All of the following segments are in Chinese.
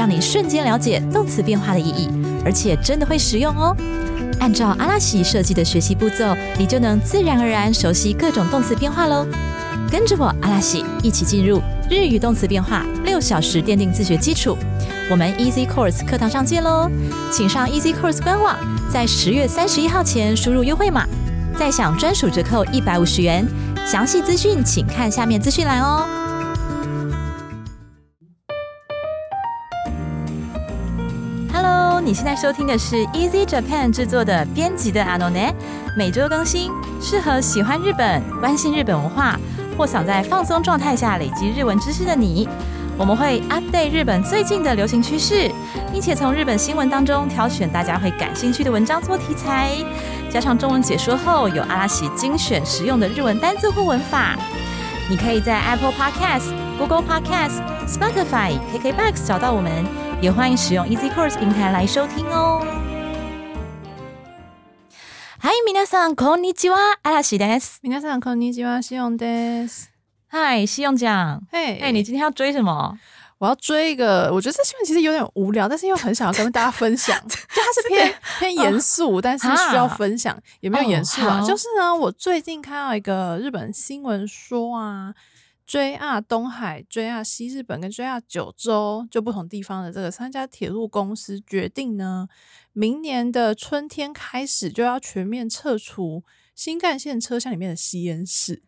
让你瞬间了解动词变化的意义，而且真的会实用哦。按照阿拉西设计的学习步骤，你就能自然而然熟悉各种动词变化喽。跟着我阿拉西一起进入日语动词变化六小时奠定自学基础。我们 Easy Course 课堂上见喽！请上 Easy Course 官网，在十月三十一号前输入优惠码，再享专属折扣一百五十元。详细资讯请看下面资讯栏哦。你现在收听的是 Easy Japan 制作的编辑的 Anone，每周更新，适合喜欢日本、关心日本文化或想在放松状态下累积日文知识的你。我们会 update 日本最近的流行趋势，并且从日本新闻当中挑选大家会感兴趣的文章做题材，加上中文解说后有阿拉喜精选实用的日文单字或文法。你可以在 Apple Podcast、Google Podcast、Spotify、KKBox 找到我们，也欢迎使用 Easy Course 平台来收听哦。嗨，皆さんこんにちは、阿拉西です。皆さんこんにちは、しおんです。嗨，西用奖，嘿，哎，你今天要追什么？我要追一个，我觉得这新闻其实有点无聊，但是又很想要跟大家分享。就它是偏偏严肃，但是需要分享，也没有严肃啊。哦好就是呢，我最近看到一个日本新闻说啊 ，JR 东海、JR 西日本跟 JR 九州就不同地方的这个三家铁路公司决定呢，明年的春天开始就要全面撤除新干线车厢里面的吸烟室。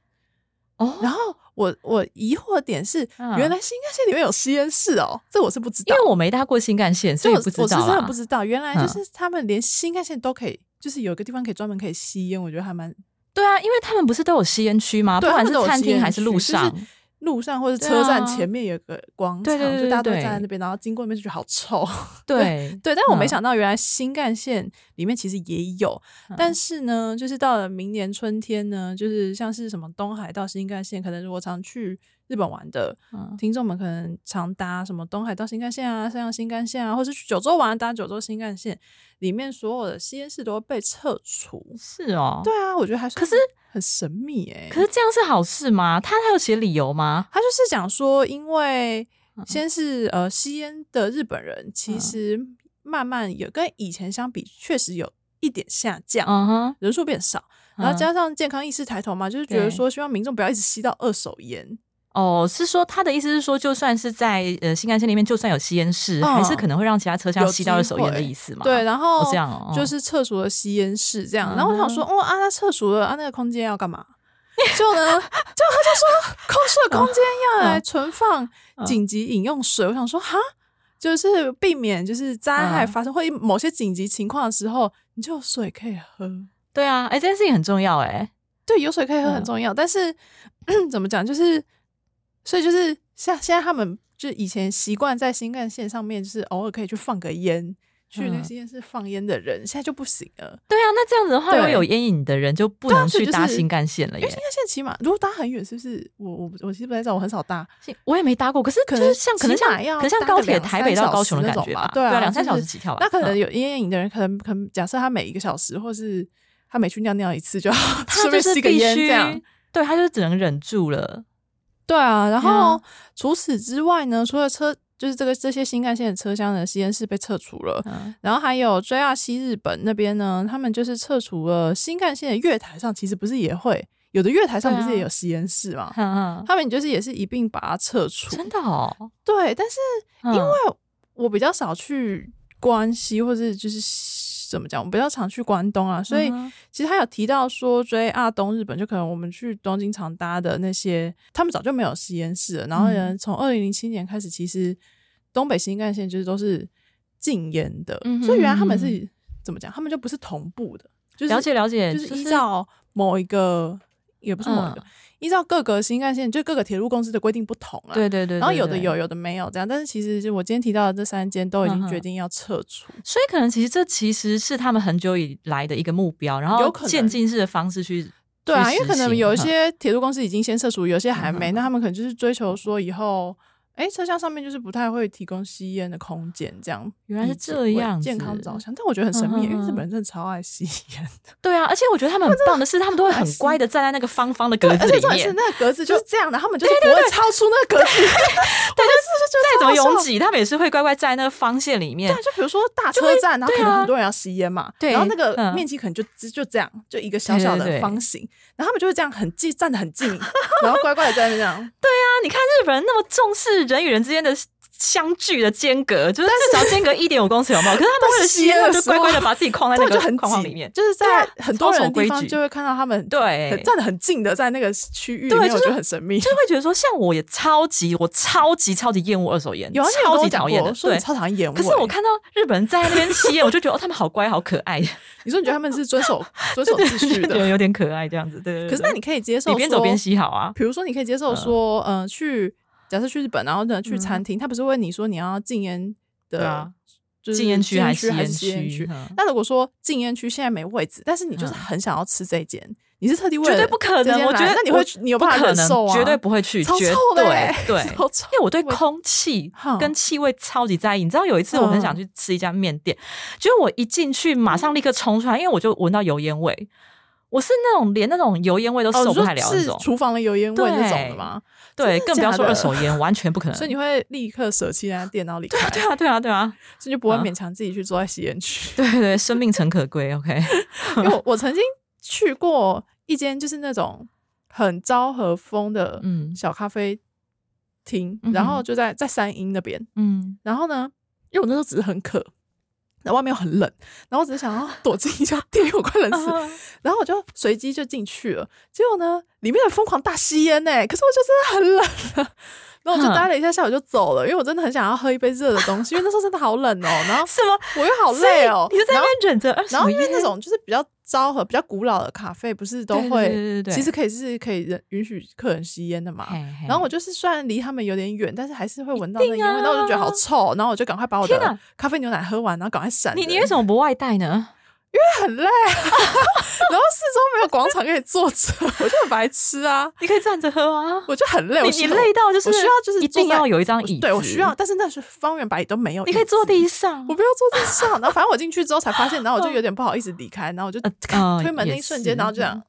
哦然后我我疑惑的点是，嗯原来新干线里面有吸烟室哦，这我是不知道，因为我没搭过新干线，所以我不知道我是真的不知道，原来就嗯是他们连新干线都可以，就是有一个地方可以专门可以吸烟，我觉得还蛮对啊，因为他们不是都有吸烟区吗？不对管是餐厅还是路上，就是路上或者对车站啊。前面有个广场，就大家都会站在那边，然后经过那边就觉得好臭。对对，但是我没嗯。想到原来新干线里面其实也有，但嗯是呢，就是到了明年春天呢，就是像是什么东海道新干线，可能如果常去日本玩的嗯听众们，可能常搭什么东海道新干线啊、山阳新干线啊，或是去九州玩搭九州新干线，里面所有的吸烟室都会被撤除。是哦。对啊，我觉得还是可是很神秘诶、可是这样是好事吗？他他有写理由吗？他就是讲说，因为嗯先是呃吸烟的日本人，其嗯实慢慢有跟以前相比，确实有一点下降，嗯哼，人数变少，然后嗯加上健康意识抬头嘛，就是觉得说希望民众不要一直吸到二手烟。哦，是说他的意思是说，就算是在呃新干线里面，就算有吸烟室，嗯还是可能会让其他车厢吸到二手烟的意思嘛？对，然后哦这样哦就是厕所的吸烟室这样。然后我想说，嗯哦啊，那厕所的啊，那个空间要干嘛？就呢，就他就说空室的空间要来存放嗯紧急饮用水。我想说，哈，就是避免就是灾害嗯发生，或者某些紧急情况的时候，你就有水可以喝。对啊，哎，这件事情很重要哎。对，有水可以喝很嗯重要，但是 怎么讲，就是所以就是像现在他们就以前习惯在新干线上面，就是偶尔可以去放个烟，去那个嗯新干线放烟的人，现在就不行了。对啊，那这样子的话，如果对有烟瘾的人就不能去搭新干线了耶因为新。干线起码如果搭很远，是不是？我我我其实不太知道，我很少搭，我也没搭过，可是可是像可能像可能像高铁台北到高雄的感觉吧？那种吧对啊两三小时起跳吧。那可能嗯有烟瘾的人，可能可能假设他每一个小时，或是他每去尿尿一次，就好 他就是必须烟这样。，对他就只能忍住了。对啊，然后除此之外呢，除了车就是这个这些新干线的车厢的吸烟室被撤除了，嗯然后还有 JR 西日本那边呢，他们就是撤除了新干线的月台上，其实不是也会有的月台上不是也有吸烟室吗？哼哼他们就是也是一并把它撤除。真的哦，对，但是因因为我比较少去关西，或是就是怎么讲，我比较常去关东啊，所以嗯其实他有提到说追啊东日本就可能我们去东京常搭的那些，他们早就没有吸烟室了。然后嗯呢，从二零零七年开始，其实东北新干线就是都是禁烟的，嗯所以原来他们嗯是怎么讲？他们就不是同步的，就是了解了解，就是依照某一个也不是某一个，嗯依照各个新干线就各个铁路公司的规定不同啊。对对对，然后有的有，有的没有这样，但是其实就我今天提到的这三间都已经决定要撤除。所以可能其实这其实是他们很久以来的一个目标，然后渐进式的方式去。对啊，因为可能有一嗯些铁路公司已经先撤除，有些还没，嗯那他们可能就是追求说以后，哎，车厢上面就是不太会提供吸烟的空间，这样原来是这样健康子着想。但我觉得很神秘，因为日本人真的超爱吸烟的，对啊，而且我觉得他们很棒的是，他们都会很乖的站在那个方方的格而子里面且重点是，那个格子就是这样的，他们就是不会超出那个格子。拥挤，他们也是会乖乖站在那个方线里面对，。就比如说大车站，然后可能很多人要吸烟嘛，对然后那个嗯面积可能就只就这样，就一个小小的方形，然后他们就会这样很近，站得很近，然后乖乖的在那边这样。对啊，你看日本人那么重视人与人之间的相距的间隔，就是至少间隔一点五公尺，有没有？可是他们 为了吸烟，就乖乖的把自己框在 那个框框里面。就是在很多人地方就会看到他们对站得很近的在那个区域对就是我觉得很神秘。就会觉得说，像我也超级，我超级超级厌恶二手烟，有超级讨厌的，对。超讨厌。可是我看到日本人在那边吸烟，我就觉得哦，他们好乖，好可爱，你说你觉得他们是遵守遵守秩序的，有点可爱这样子。对。可是那你可以接受你边走边吸好啊。比如说，你可以接受说，嗯、去假设去日本，然后呢去餐厅，他不是问你说你要禁烟的，啊就是禁烟区还是吸烟吸烟区？嗯那如果说禁烟区现在没位置，但是你就是嗯很想要吃这间，你是特地为了绝对不可能，间我觉得那你会我你有办法不可能忍受啊？绝对不会去，超绝臭的欸对对，超臭因为我对空气哼跟气味超级在意。你知道有一次我很想去吃一家面店，结果我一进去马上立刻冲出来，因为我就闻到油烟味。我是那种连那种油烟味都哦，你说受不太了那是种，厨房的油烟味那种的对吗？对，更不要说二手烟，完全不可能。所以你会立刻舍弃那家店，然后离开，对啊，对啊，对啊，所以就不会嗯勉强自己去坐在吸烟区。对对对，生命诚可贵。OK，因为我我曾经去过一间就是那种很昭和风的嗯小咖啡厅，嗯然后就在在三英那边。嗯，然后呢，因为我那时候只是很渴，然后外面又很冷，然后我只是想要躲进一家店，我快冷死了。然后我就随机就进去了，结果呢，里面的疯狂大吸烟呢，可是我就真的很冷了。然后我就待了一下下，我就走了，因为我真的很想要喝一杯热的东西，因为那时候真的好冷哦。然后 什么？我又好累哦，你就在那然后边忍着然后因为那种就是比较昭和、比较古老的咖啡，不是都会，对对对其实可以是可以人允许客人吸烟的嘛。嘿嘿然后我就是虽然离他们有点远，但是还是会闻到那烟味，然后我就觉得好啊臭，然后我就赶快把我的咖啡牛奶喝完，然后赶快闪。你你为什么不外带呢？很累、啊？然后四周没有广场可以坐着，我就很白痴啊，你可以站着喝啊。我就很累。你你累到就是我需要就是一定要有一张椅子，对我需要，但是那是方圆百里都没有，你可以坐地。上我。不要坐地上，然后反正我进去之后才发现，然后我就 有点不好意思离开，然后我就呃推门那一瞬间，然后就这样，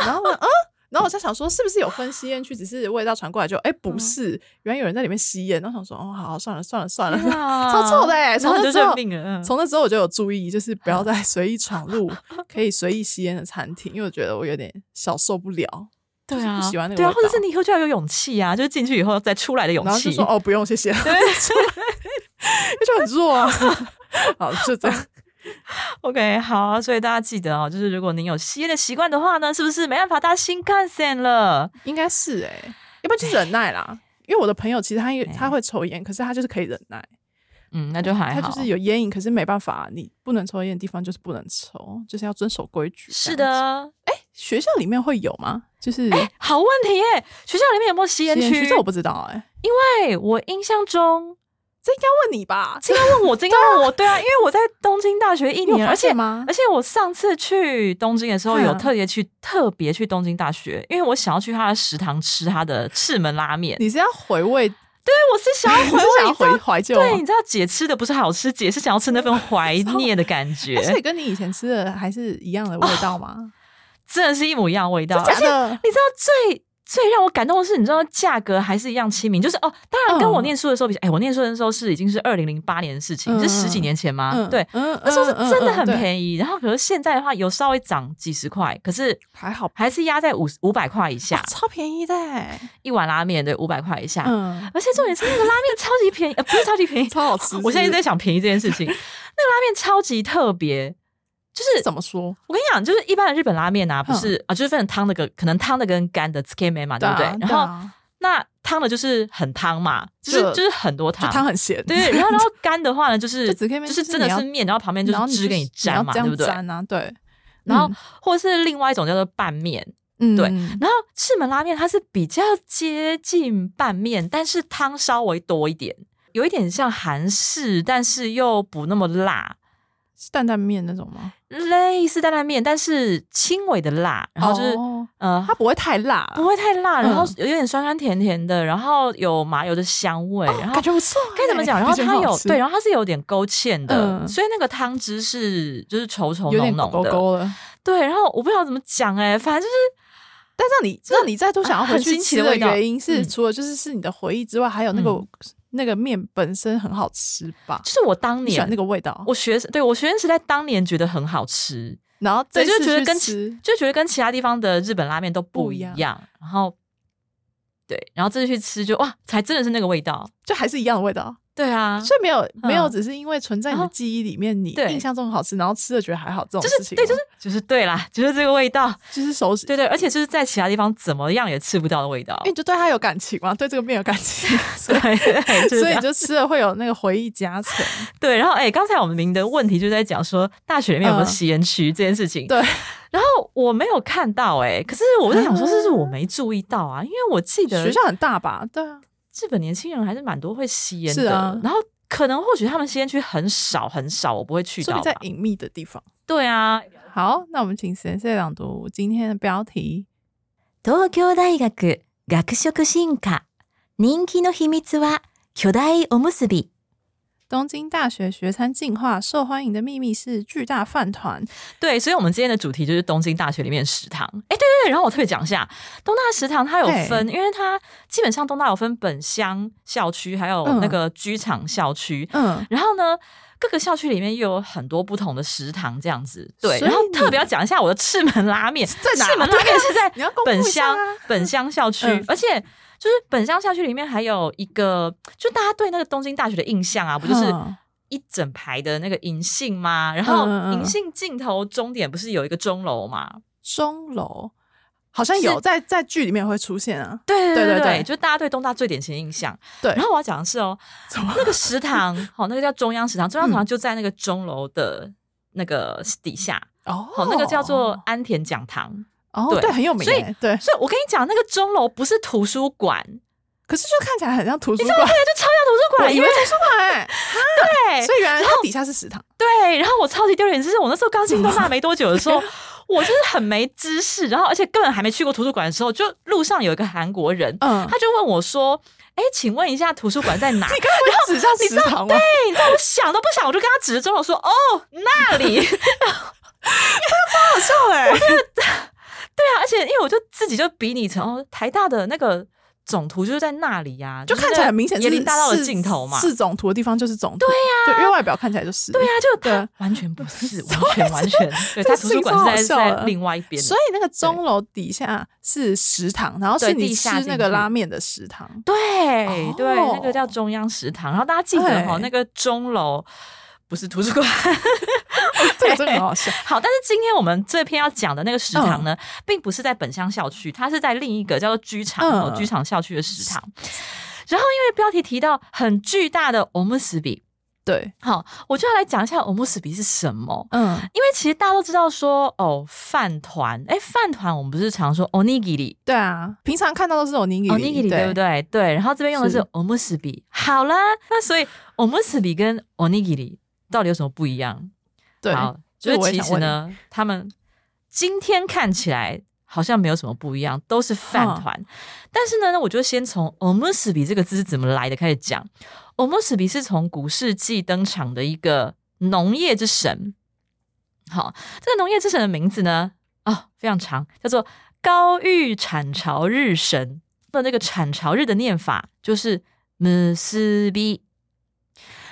然后我，啊，然后我在想说，是不是有分吸烟区，只是味道传过来就，哎，不是，原来有人在里面吸烟，然后想说，哦，好，好算了，算了，算了，超臭的哎，从那之后从那之后我就有注意，就是不要再随意闯入 可以随意吸烟的餐厅，因为我觉得我有点小受不了，对啊，不喜欢那个对啊，或者是你以后就要有勇气啊，就是进去以后再出来的勇气。然后就说，哦，不用，谢谢，对，就很弱啊，好，就这样。OK，好，所以大家记得哦，就是如果您有吸烟的习惯的话呢，是不是没办法搭新干线了？应该是哎、要不然就忍耐啦。因为我的朋友其实他也他会抽烟，可是他就是可以忍耐，嗯，那就还好。他就是有烟瘾，可是没办法，你不能抽烟的地方就是不能抽，就是要遵守规矩。是的，学校里面会有吗？就是好问题耶！学校里面有没有吸烟区？吸烟区，这我不知道哎、因为我印象中，这应该问你吧？这应该问我，这应该问我，对啊，因为我在东京大学一年，而且吗而？且我上次去东京的时候，嗯有特别去特别去东京大学，因为我想要去他的食堂吃他的赤门拉面。你是要回味，对，我是想要回味，想要你知道回怀旧对，你？知道姐吃的不是好吃，姐是想要吃那份怀念的感觉，哎所以跟你以前吃的还是一样的味道吗？真的是一模一样的味道。而且？你知道最最让我感动的是，你知道价格还是一样亲民，就是哦，当然跟我嗯念书的时候比，哎、我念书的时候是已经是二零零八年的事情，嗯是十几年前吗？嗯，对。嗯，那时候是真的很宜，便宜，然后可是现在的话有稍微涨几十块，可是还好吧，还是压在五五百块以下哇，超便宜的欸，一碗拉面对五百块以下，嗯，而且重点是那个拉面超级便宜，呃，不是超级便宜，超好吃。我现在一直在想便宜这件事情，那个拉面超级特别，就是怎么说？我跟你讲，就是一般的日本拉面啊，不嗯是啊，就是分成汤的跟可能汤的跟干的 s k i 嘛，对不对？啊然后啊那汤的就是很汤嘛，就是就就是很多就汤，汤很咸，对，然后然后干的话呢，就是就是真的是面，然后旁边就是汁给你沾嘛，对不对？沾啊，对。然后嗯或者是另外一种叫做拌面，嗯对然后赤门拉面它是比较接近拌面，但是汤稍微多一点，有一点像韩式，但是又不那么辣，是担担面那种吗？类似担担面，但是轻微的辣，然后就是、哦呃它不会太辣，不会太辣，然后嗯有点酸酸甜甜的，然后有麻油的香味，然后感觉不错欸。该怎么讲？然后它有对，然后它是有点勾芡的，嗯所以那个汤汁是就是稠稠浓浓的。勾勾。对，然后我不知道怎么讲哎、反正就是但让你让你再度想要回很去吃的原因是，嗯除了就是是你的回忆之外，还有那个嗯那个面本身很好吃吧？就是我当年喜欢那个味道，我学对我学生时代当年觉得很好吃，然后对，就觉得跟就觉得跟其他地方的日本拉面都不不一样一样，然后对，然后这次去吃就哇，才真的是那个味道。就还是一样的味道，对啊，所以没有没有嗯只是因为存在你的记忆里面，你印象中很好吃，然后吃了觉得还好这种就是事情吗，对，就是就是对啦，就是这个味道，就是熟悉，对对，而且就是在其他地方怎么样也吃不到的味道因为。你就对它有感情嘛，对这个面有感情，对对，就是所以你就吃了会有那个回忆加成。对，然后哎，刚才我们明的问题就在讲说大学里面有没有嗯吸烟区这件事情。对，然后我没有看到哎、可是我在想说，是是我没注意到啊？因为我记得学校很大吧？对啊，日本年轻人还是蛮多会吸烟的，是啊然后可能或许他们吸烟区很少很少，我不会去说到吧。明在隐秘的地方。对啊，好，那我们请先生朗读今天的标题。東京大学学食進化人気の秘密は巨大おむすび。 东京大学学餐进化受欢迎的秘密是巨大饭团。对，所以我们今天的主题就是东京大学里面食堂。哎，对对对，然后我特别讲一下，东大食堂它有分，因为它基本上东大有分本乡校区，还有嗯那个居场校区。嗯，然后呢，各个校区里面又有很多不同的食堂，这样子。对，然后特别要讲一下我的赤门拉面，在哪赤门拉面是在 本乡啊本乡校区，嗯而且就是本乡校区里面还有一个，就大家对那个东京大学的印象啊，不就是嗯一整排的那个银杏吗？然后银杏尽头终点不是有一个钟楼吗？钟楼好像有在在剧里面会出现啊。对对对对对就大家对东大最典型的印象。对，然后我要讲的是哦，那个食堂，好，那个叫中央食堂，中央食嗯堂就在那个钟楼的那个底下，哦好，那个叫做安田讲堂。哦，对对，很有名所以。对，所以我跟你讲，那个钟楼不是图书馆，可是就看起来很像图书馆，对，就超像图书馆，以为图书馆哎，对所以原来它底下是食堂。对，然后我超级丢脸，就是我那时候刚进东大没多久的时候，我就是很没知识，然后而且根本还没去过图书馆的时候，就路上有一个韩国人，嗯，他就问我说：“哎，请问一下图书馆在哪？” 你刚刚会指向食堂吗？对，你知道我想都不想，我就跟他指着钟楼说：“哦，那里。”好笑哎，对啊，而且因为我就自己就比拟成哦，台大的那个总图就是在那里呀、就看起来很明显是椰林大道的是尽头嘛。是总图的地方就是总图。对呀，对，因为外表看起来就是。对啊，就对完全不是，完全完全，对，它图书馆是在在另外一边。所以那个钟楼底下是食堂，然后是对你吃那个拉面的食堂。对、哦对，那个叫中央食堂。然后大家记得哈、哎那个钟楼不是图书馆。这个真的很好笑。好，但是今天我们这篇要讲的那个食堂呢，并不是在本乡校区，它是在另一个叫做居场、嗯哦居场校区的食堂。然后因为标题提到很巨大的欧姆斯比，对，好，我就要来讲一下欧姆斯比是什么。嗯，因为其实大家都知道说哦，饭团，哎，饭团我们不是常说 onigiri，对啊，平常看到都是有尼 onigiri 对不？对？对，然后这边用的是是 o m u s b i 好啦，那所以 u s b i 跟 onigiri 到底有什么不一样？对，好，这就是其实呢，他们今天看起来好像没有什么不一样，都是饭团。但是呢，那我就先从 o m u s b i 这个字是怎么来的开始讲。o m u s b i 是从古世纪登场的一个农业之神。好，这个农业之神的名字呢，啊、非常长，叫做高玉产朝日神。的那个产朝日的念法就是 m u 比。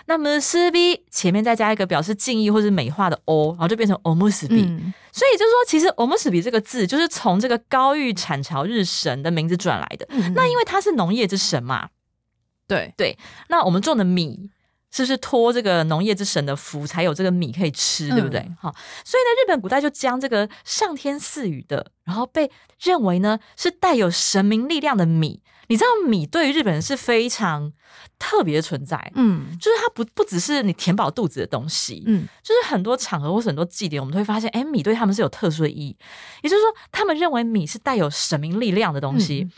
那么 u 比前面再加一个表示敬意或是美化的 o，然后就变成 o m u s 比。嗯，所以就是说，其实 o m u s 比这个字就是从这个高玉产朝日神的名字转来的。嗯那因为它是农业之神嘛，对对，那我们种的米是不是托这个农业之神的福，才有这个米可以吃，对不对嗯？好、所以呢，日本古代就将这个上天赐予的，然后被认为呢是带有神明力量的米，你知道米对于日本人是非常特别的存在，嗯就是它不不只是你填饱肚子的东西，嗯就是很多场合或是很多祭典，我们都会发现，哎，米对他们是有特殊的意义，也就是说，他们认为米是带有神明力量的东西。嗯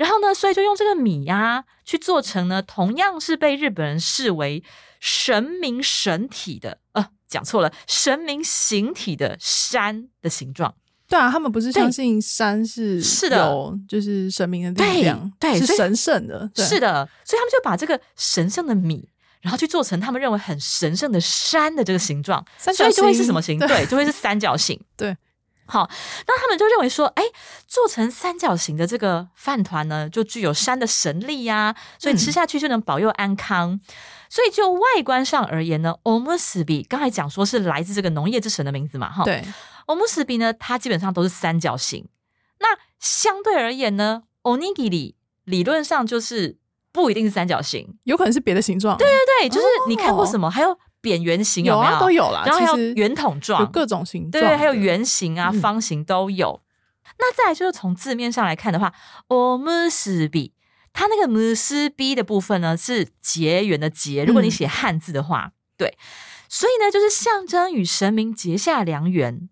然后呢，所以就用这个米呀、去做成呢，同样是被日本人视为神明神体的，呃，讲错了，神明形体的山的形状。对啊，他们不是相信山是是的就是神明的对力量，是对是神圣的，是的，所以他们就把这个神圣的米。然后去做成他们认为很神圣的山的这个形状，三角所以就会是什么形？对对，就会是三角形。对，好，那他们就认为说，哎，做成三角形的这个饭团呢，就具有山的神力呀、所以吃下去就能保佑安康。所以就外观上而言呢 o m u s b i 刚才讲说是来自这个农业之神的名字嘛，哈。对 u s b i 呢，它基本上都是三角形。那相对而言呢，onigiri 理论上就是不一定是三角形，有可能是别的形状，对对对，就是你看过什么？还有扁圆形有没有？啊都有啦，然后还有圆筒状，有各种形状对的，还有圆形啊、嗯方形都有。那再来就是从字面上来看的话 u s b i 它那个 m u s b 的部分呢是结缘的结，如果你嗯写汉字的话，对，所以呢就是象征与神明结下良缘。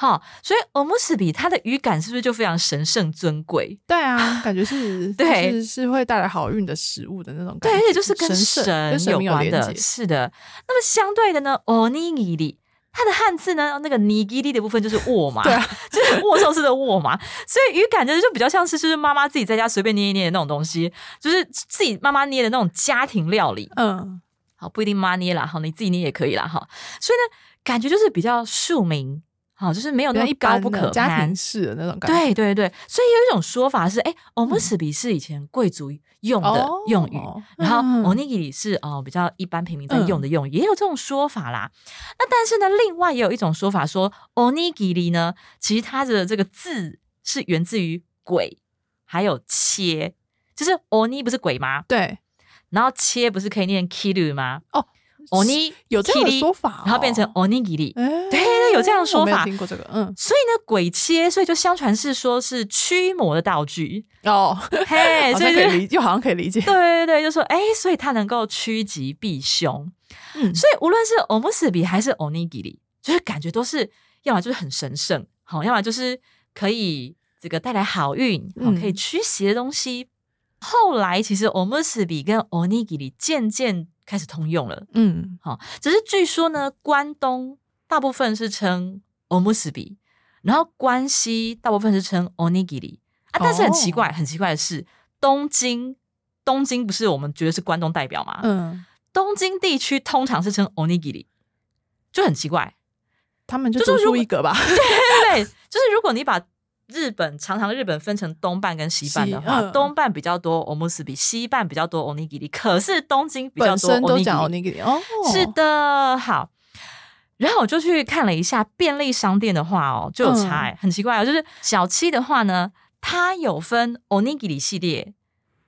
好，所以 u s b i 它的语感是不是就非常神圣尊贵？对啊，感觉是对是是会带来好运的食物的那种感觉对，觉，而且就是跟神有有关的，是的。那么相对的呢，onigiri 它的汉字呢，那个 nigiri 的部分就是握嘛，对啊，就是握寿司的握嘛，所以语感就是就比较像是就是妈妈自己在家随便捏一捏的那种东西，就是自己妈妈捏的那种家庭料理。嗯，好，不一定妈捏啦，好，你自己捏也可以啦，哈。所以呢，感觉就是比较庶民，好，就是没有那么高不可攀庭。式的那种感觉，对对对，所以有一种说法是，哎、u s b i 是以前贵族用的哦用语，然后嗯 onigiri 是哦比较一般平民在用的用语，也有这种说法啦。那但是呢，另外也有一种说法说，onigiri 呢，其实它的这个字是源自于鬼，还有切，就是 oni 不是鬼吗？对然后切不是可以念 kiru 吗？哦，oni 有这样的说法哦，然后变成 onigiri。哎，对对有这样的说法。听过这个，嗯，所以呢，鬼切，所以就相传是说是驱魔的道具，哦，嘿，好所以就像可以理，又好像可以理解，对对对，就说哎，所以它能够趋吉避凶。嗯，所以无论是 o m u s b i 还是 onigiri，就是感觉都是要么就是很神圣，好，要么就是可以这个带来好运，好，嗯。可以驱邪的东西。后来其实 o m u s b i 跟 onigiri 渐渐开始通用了，嗯，好，只是据说呢，关东大部分是称 o m u s b i 然后关西大部分是称 onigiri 啊，但是很奇怪，哦。很奇怪的是，东京东京不是我们觉得是关东代表吗？嗯，东京地区通常是称 onigiri，就很奇怪。他们就独就是如果树一格吧，对，就是如果你把日本常常日本分成东半跟西半的话，东半比较多 u s b i 西半比较多 onigiri，可是东京比较多身都讲 onigiri。哦，是的，好。然后我就去看了一下便利商店的话哦，就有嗯差、欸，很奇怪哦。就是小七的话呢，它有分 onigiri 系列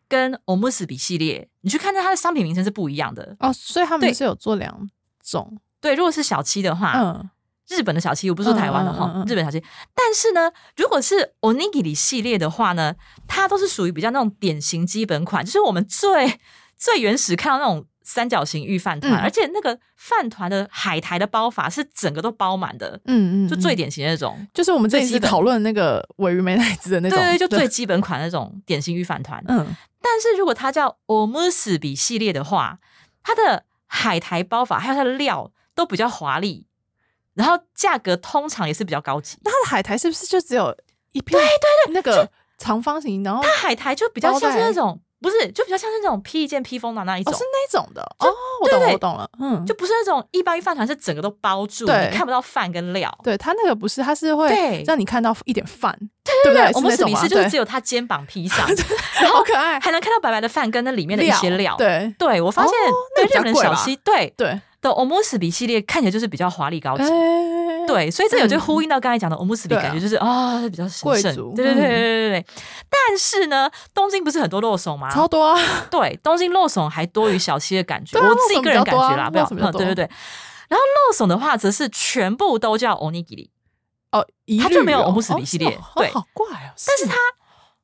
跟 u s b i 系列，你去看它的商品名称是不一样的。哦，所以他对们是有做两种，对，如果是小七的话，嗯，日本的小七，我不是说台湾的哈，嗯嗯嗯嗯日本小七。但是呢，如果是 onigiri 系列的话呢，它都是属于比较那种典型基本款，就是我们最最原始看到那种三角形玉饭团，嗯而且那个饭团的海苔的包法是整个都包满的，嗯嗯，就最嗯典型的那种。就是我们这一次讨论那个尾鱼美乃滋的那种，对对，就最基本款那种典型玉饭团。嗯，但是如果它叫 omusubi 系列的话，它的海苔包法还有它的料都比较华丽，然后价格通常也是比较高级。那它的海苔是不是就只有一片？对对对，那个长方形，然后它海苔就比较像是那种，不是，就比较像是那种披一件披风的那一种，哦是那种的哦，我懂了对对我懂了，嗯，就不是那种一般饭团是整个都包住，你看不到饭跟料。对它那个不是，它是会对让你看到一点饭，对不对？我们是那种吗对斯就是只有它肩膀披上，好可爱，还能看到白白的饭跟那里面的一些料。，对对我发现对日本的小七对对，的 u s b i 系列看起来就是比较华丽高级。哎，对，所以这有就嗯呼应到刚才讲的 b i 对啊感觉就是啊、比较神圣。对对对嗯对对对。但是呢，东京不是很多肉松吗？超多啊，对，东京肉松还多于小七的感觉，啊我自己个人感觉啦，不要对对对。然后肉松的话，则是全部都叫 onigiri，哦，一它就没有律哦 omusubi 哦系列对哦好怪哦，但是它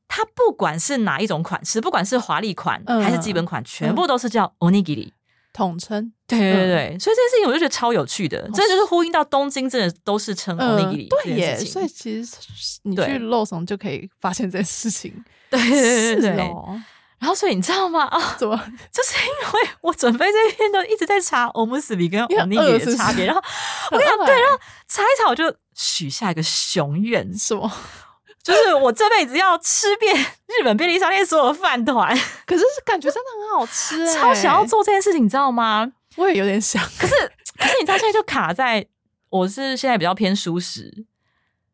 它不管是哪一种款式，不管是华丽款嗯还是基本款，全部都是叫 onigiri。统称，对对对对，所以这件事情我就觉得超有趣的，这就是呼应到东京真的都是称嗯，onigiri 这对耶。所以其实你去 Lawson 就可以发现这件事情。对对对对然后所以你知道吗？啊，怎么？就是因为我准备这篇都一直在查欧姆斯比跟你很 onigiri 饿是不是的差别，然后我跟你讲，对，然后查一查我就许下一个雄愿，什么？就是我这辈子要吃遍日本便利商店所有的饭团，可是感觉真的很好吃欸，超想要做这件事情，你知道吗？我也有点想可是可是你知道现在就卡在我是现在比较偏熟食，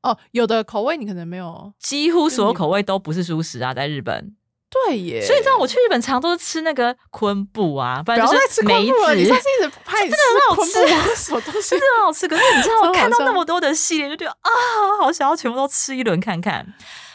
哦，有的口味你可能没有几乎所有口味都不是熟食啊，在日本。对耶，所以你知道我去日本常都是吃那个昆布啊，不不然就是梅布了，你子，上次一直拍真的很好吃布，什么东西真？的很好吃。可是你知道，我看到那么多的系列，就觉得啊，好想要全部都吃一轮看看。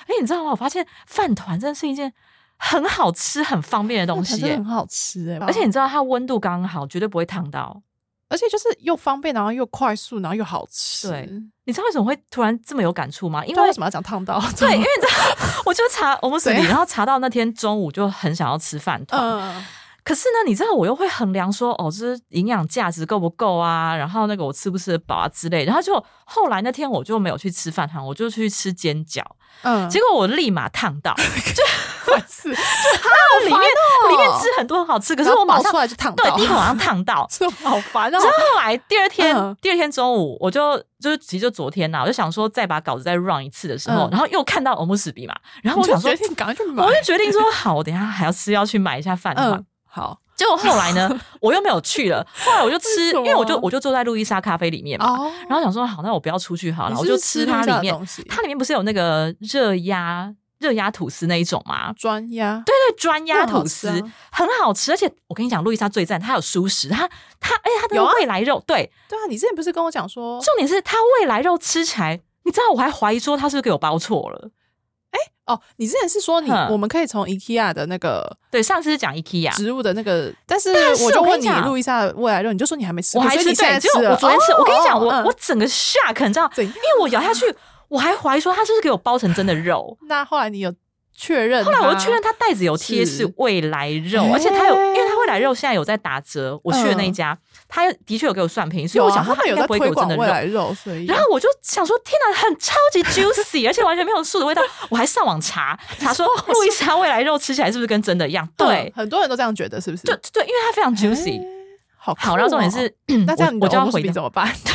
哎，你知道吗？我发现饭团真的是一件很好吃、很方便的东西真的很，好吃哎，而且你知道它温度刚好，绝对不会烫到。而且就是又方便，然后又快速，然后又好吃。对你知道为什么会突然这么有感触吗？因因为为为什么要讲烫到？对，因为你知道，我就查我们水里，然后查到那天中午就很想要吃饭团。嗯，可是呢，你知道我又会衡量说，哦，这是营养价值够不够啊？然后那个我吃不吃得饱啊之类。然后就后来那天我就没有去吃饭团，我就去吃煎饺，嗯，结果我立马烫到，就烦死，它里面、里面吃很多很好吃，可是我马上出来就烫到，，对第一口马上烫到 这好烦哦然。后后来第二天，嗯第二天中午，我就就是其实就昨天呐、我就想说再把稿子再 run 一次的时候，嗯然后又看到欧姆史比嘛，然后我想说决，定赶快去买我。就决定说好，我等一下还要吃要去买一下饭团。嗯，好 结果后来呢，我又没有去了。后来我就吃，因为我就我就坐在路易莎咖啡里面嘛，哦，然后想说好，那我不要出去好了，我就吃它里面，它里面不是有那个热压热压吐司那一种吗？专压，对对，专压吐司啊很好吃，而且我跟你讲，路易莎最赞，它有熟食，它它而且它的未来肉，对，对啊，你之前不是跟我讲说，重点是它未来肉吃起来，你知道我还怀疑说它是不是给我包错了。哦，你之前是说你我们可以从 IKEA 的那个对，上次是讲 IKEA，植物的那个，但是我就问你我跟你讲路易莎的未来肉，你就说你还没吃过，我还吃对，就吃。我昨天吃，哦我跟你讲，我我整个 shock，你知道，怎样因为我咬下去，我还怀疑说它是不是给我包成真的肉。那后来你有确认？后来我就确认，它袋子有贴是是未来肉，欸而且它有，因为来肉现在有在打折。我去的那一家，他的确有给我算便宜，所以我想说他们有不会给推广未我真的肉。来肉，所以然后我就想说，天哪，很超级 juicy，而且完全没有素的味道。我还上网查查说，路易莎未来肉吃起来是不是跟真的一样？对嗯，很多人都这样觉得，是不是？对对，因为它非常 juicy。欸好然后重点哦是，那这样我我就要回怎么办？对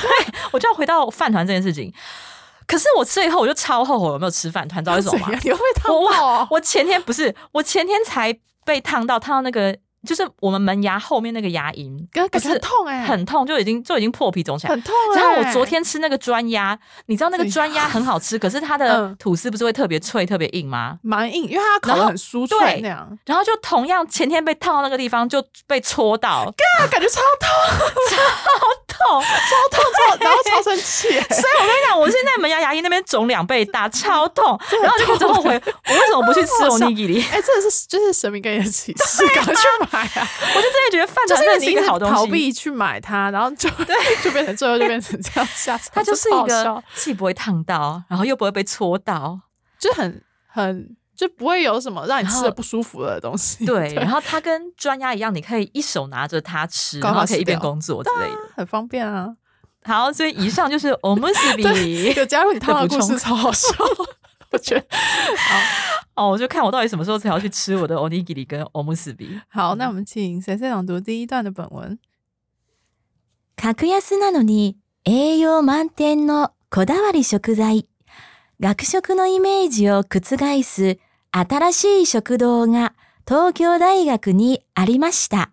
我就要回到饭团这件事情。可是我吃了以后，我就超后悔有没有吃饭团，你知道为什么 吗？你会烫我到哦？我前天不是，我前天才被烫到，烫到那个就是我们门牙后面那个牙龈，感觉不是很痛哎，很痛，就已经就已经破皮肿起来。很痛欸。然后我昨天吃那个砖鸭，你知道那个怎专鸭很好吃，可是它的嗯。吐司不是会特别脆、特别硬吗？蛮硬，因为它烤的很酥脆对那样，然后就同样前天被烫到那个地方就被戳到，嘎，感觉超痛，痛。超痛，超然后超生气欸。所以我跟你讲，我现在门牙牙龈那边肿两倍大，超痛，然后就开始后悔，我为什么不去吃好笑欧尼基里？哎，这个是就是神明给你的启示，赶快去买啊！我就真的觉得饭就是因团真的是为你一个好东西，逃避去买它，然后就对，就变成最后就变成这样下场，它就是一个既不会烫到，然后又不会被戳到，就很很就不会有什么让你吃然后的不舒服的东西。对，然后它跟专鸭一样，你可以一手拿着它吃，刚好然后可以一边吃掉工作之类的。很方便啊。好，所以以上就是我们斯比有加入你汤的故的补充事，超好笑。我觉得哦，我就看我到底什么时候才要去吃我的 onigiri 跟 o m u s b 好，那我们请先生朗读第一段的本文。格安なのに栄養満点のこだわり食材。学食のイメージを覆す 新しい食堂が東京大学にありました。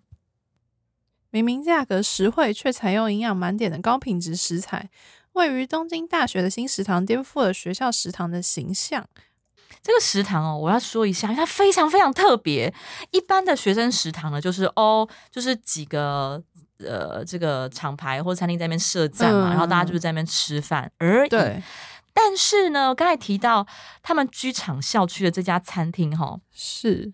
明明价格实惠，却采用营养满点的高品质食材，位于东京大学的新食堂颠覆了学校食堂的形象。这个食堂哦，我要说一下，因为它非常非常特别。一般的学生食堂呢，就是哦，就是几个呃这个厂牌或餐厅在那边设站嘛，嗯然后大家就是在那边吃饭而已。对， 但是呢，刚才提到他们居场校区的这家餐厅哈、是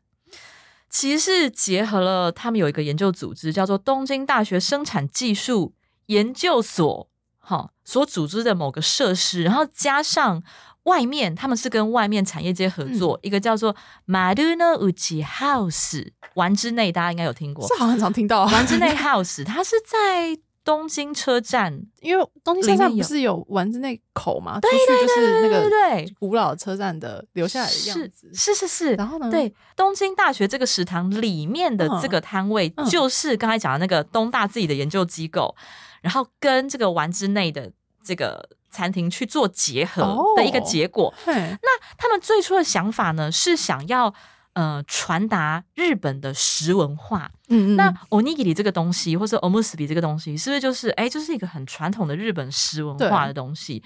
其实是结合了他们有一个研究组织叫做东京大学生产技术研究所，哈，所组织的某个设施，然后加上外面他们是跟外面产业界合作，一个叫做 Maruno Uchi House 丸之内，大家应该有听过。这好像很常听到啊。丸之内 House，它是在东京车站，因为东京车站不是有丸之内口嘛，对出去就是那个对古老车站的留下来的样子。是是是，然后呢？对，东京大学这个食堂里面的这个摊位，嗯就是刚才讲的那个东大自己的研究机构，然后跟这个丸之内的这个餐厅去做结合的一个哦结果。那，他们最初的想法呢，是想要呃传达日本的食文化。嗯嗯，那 onigiri 这个东西，或者 omusubi 这个东西，是不是就是哎，就是一个很传统的日本食文化的东西？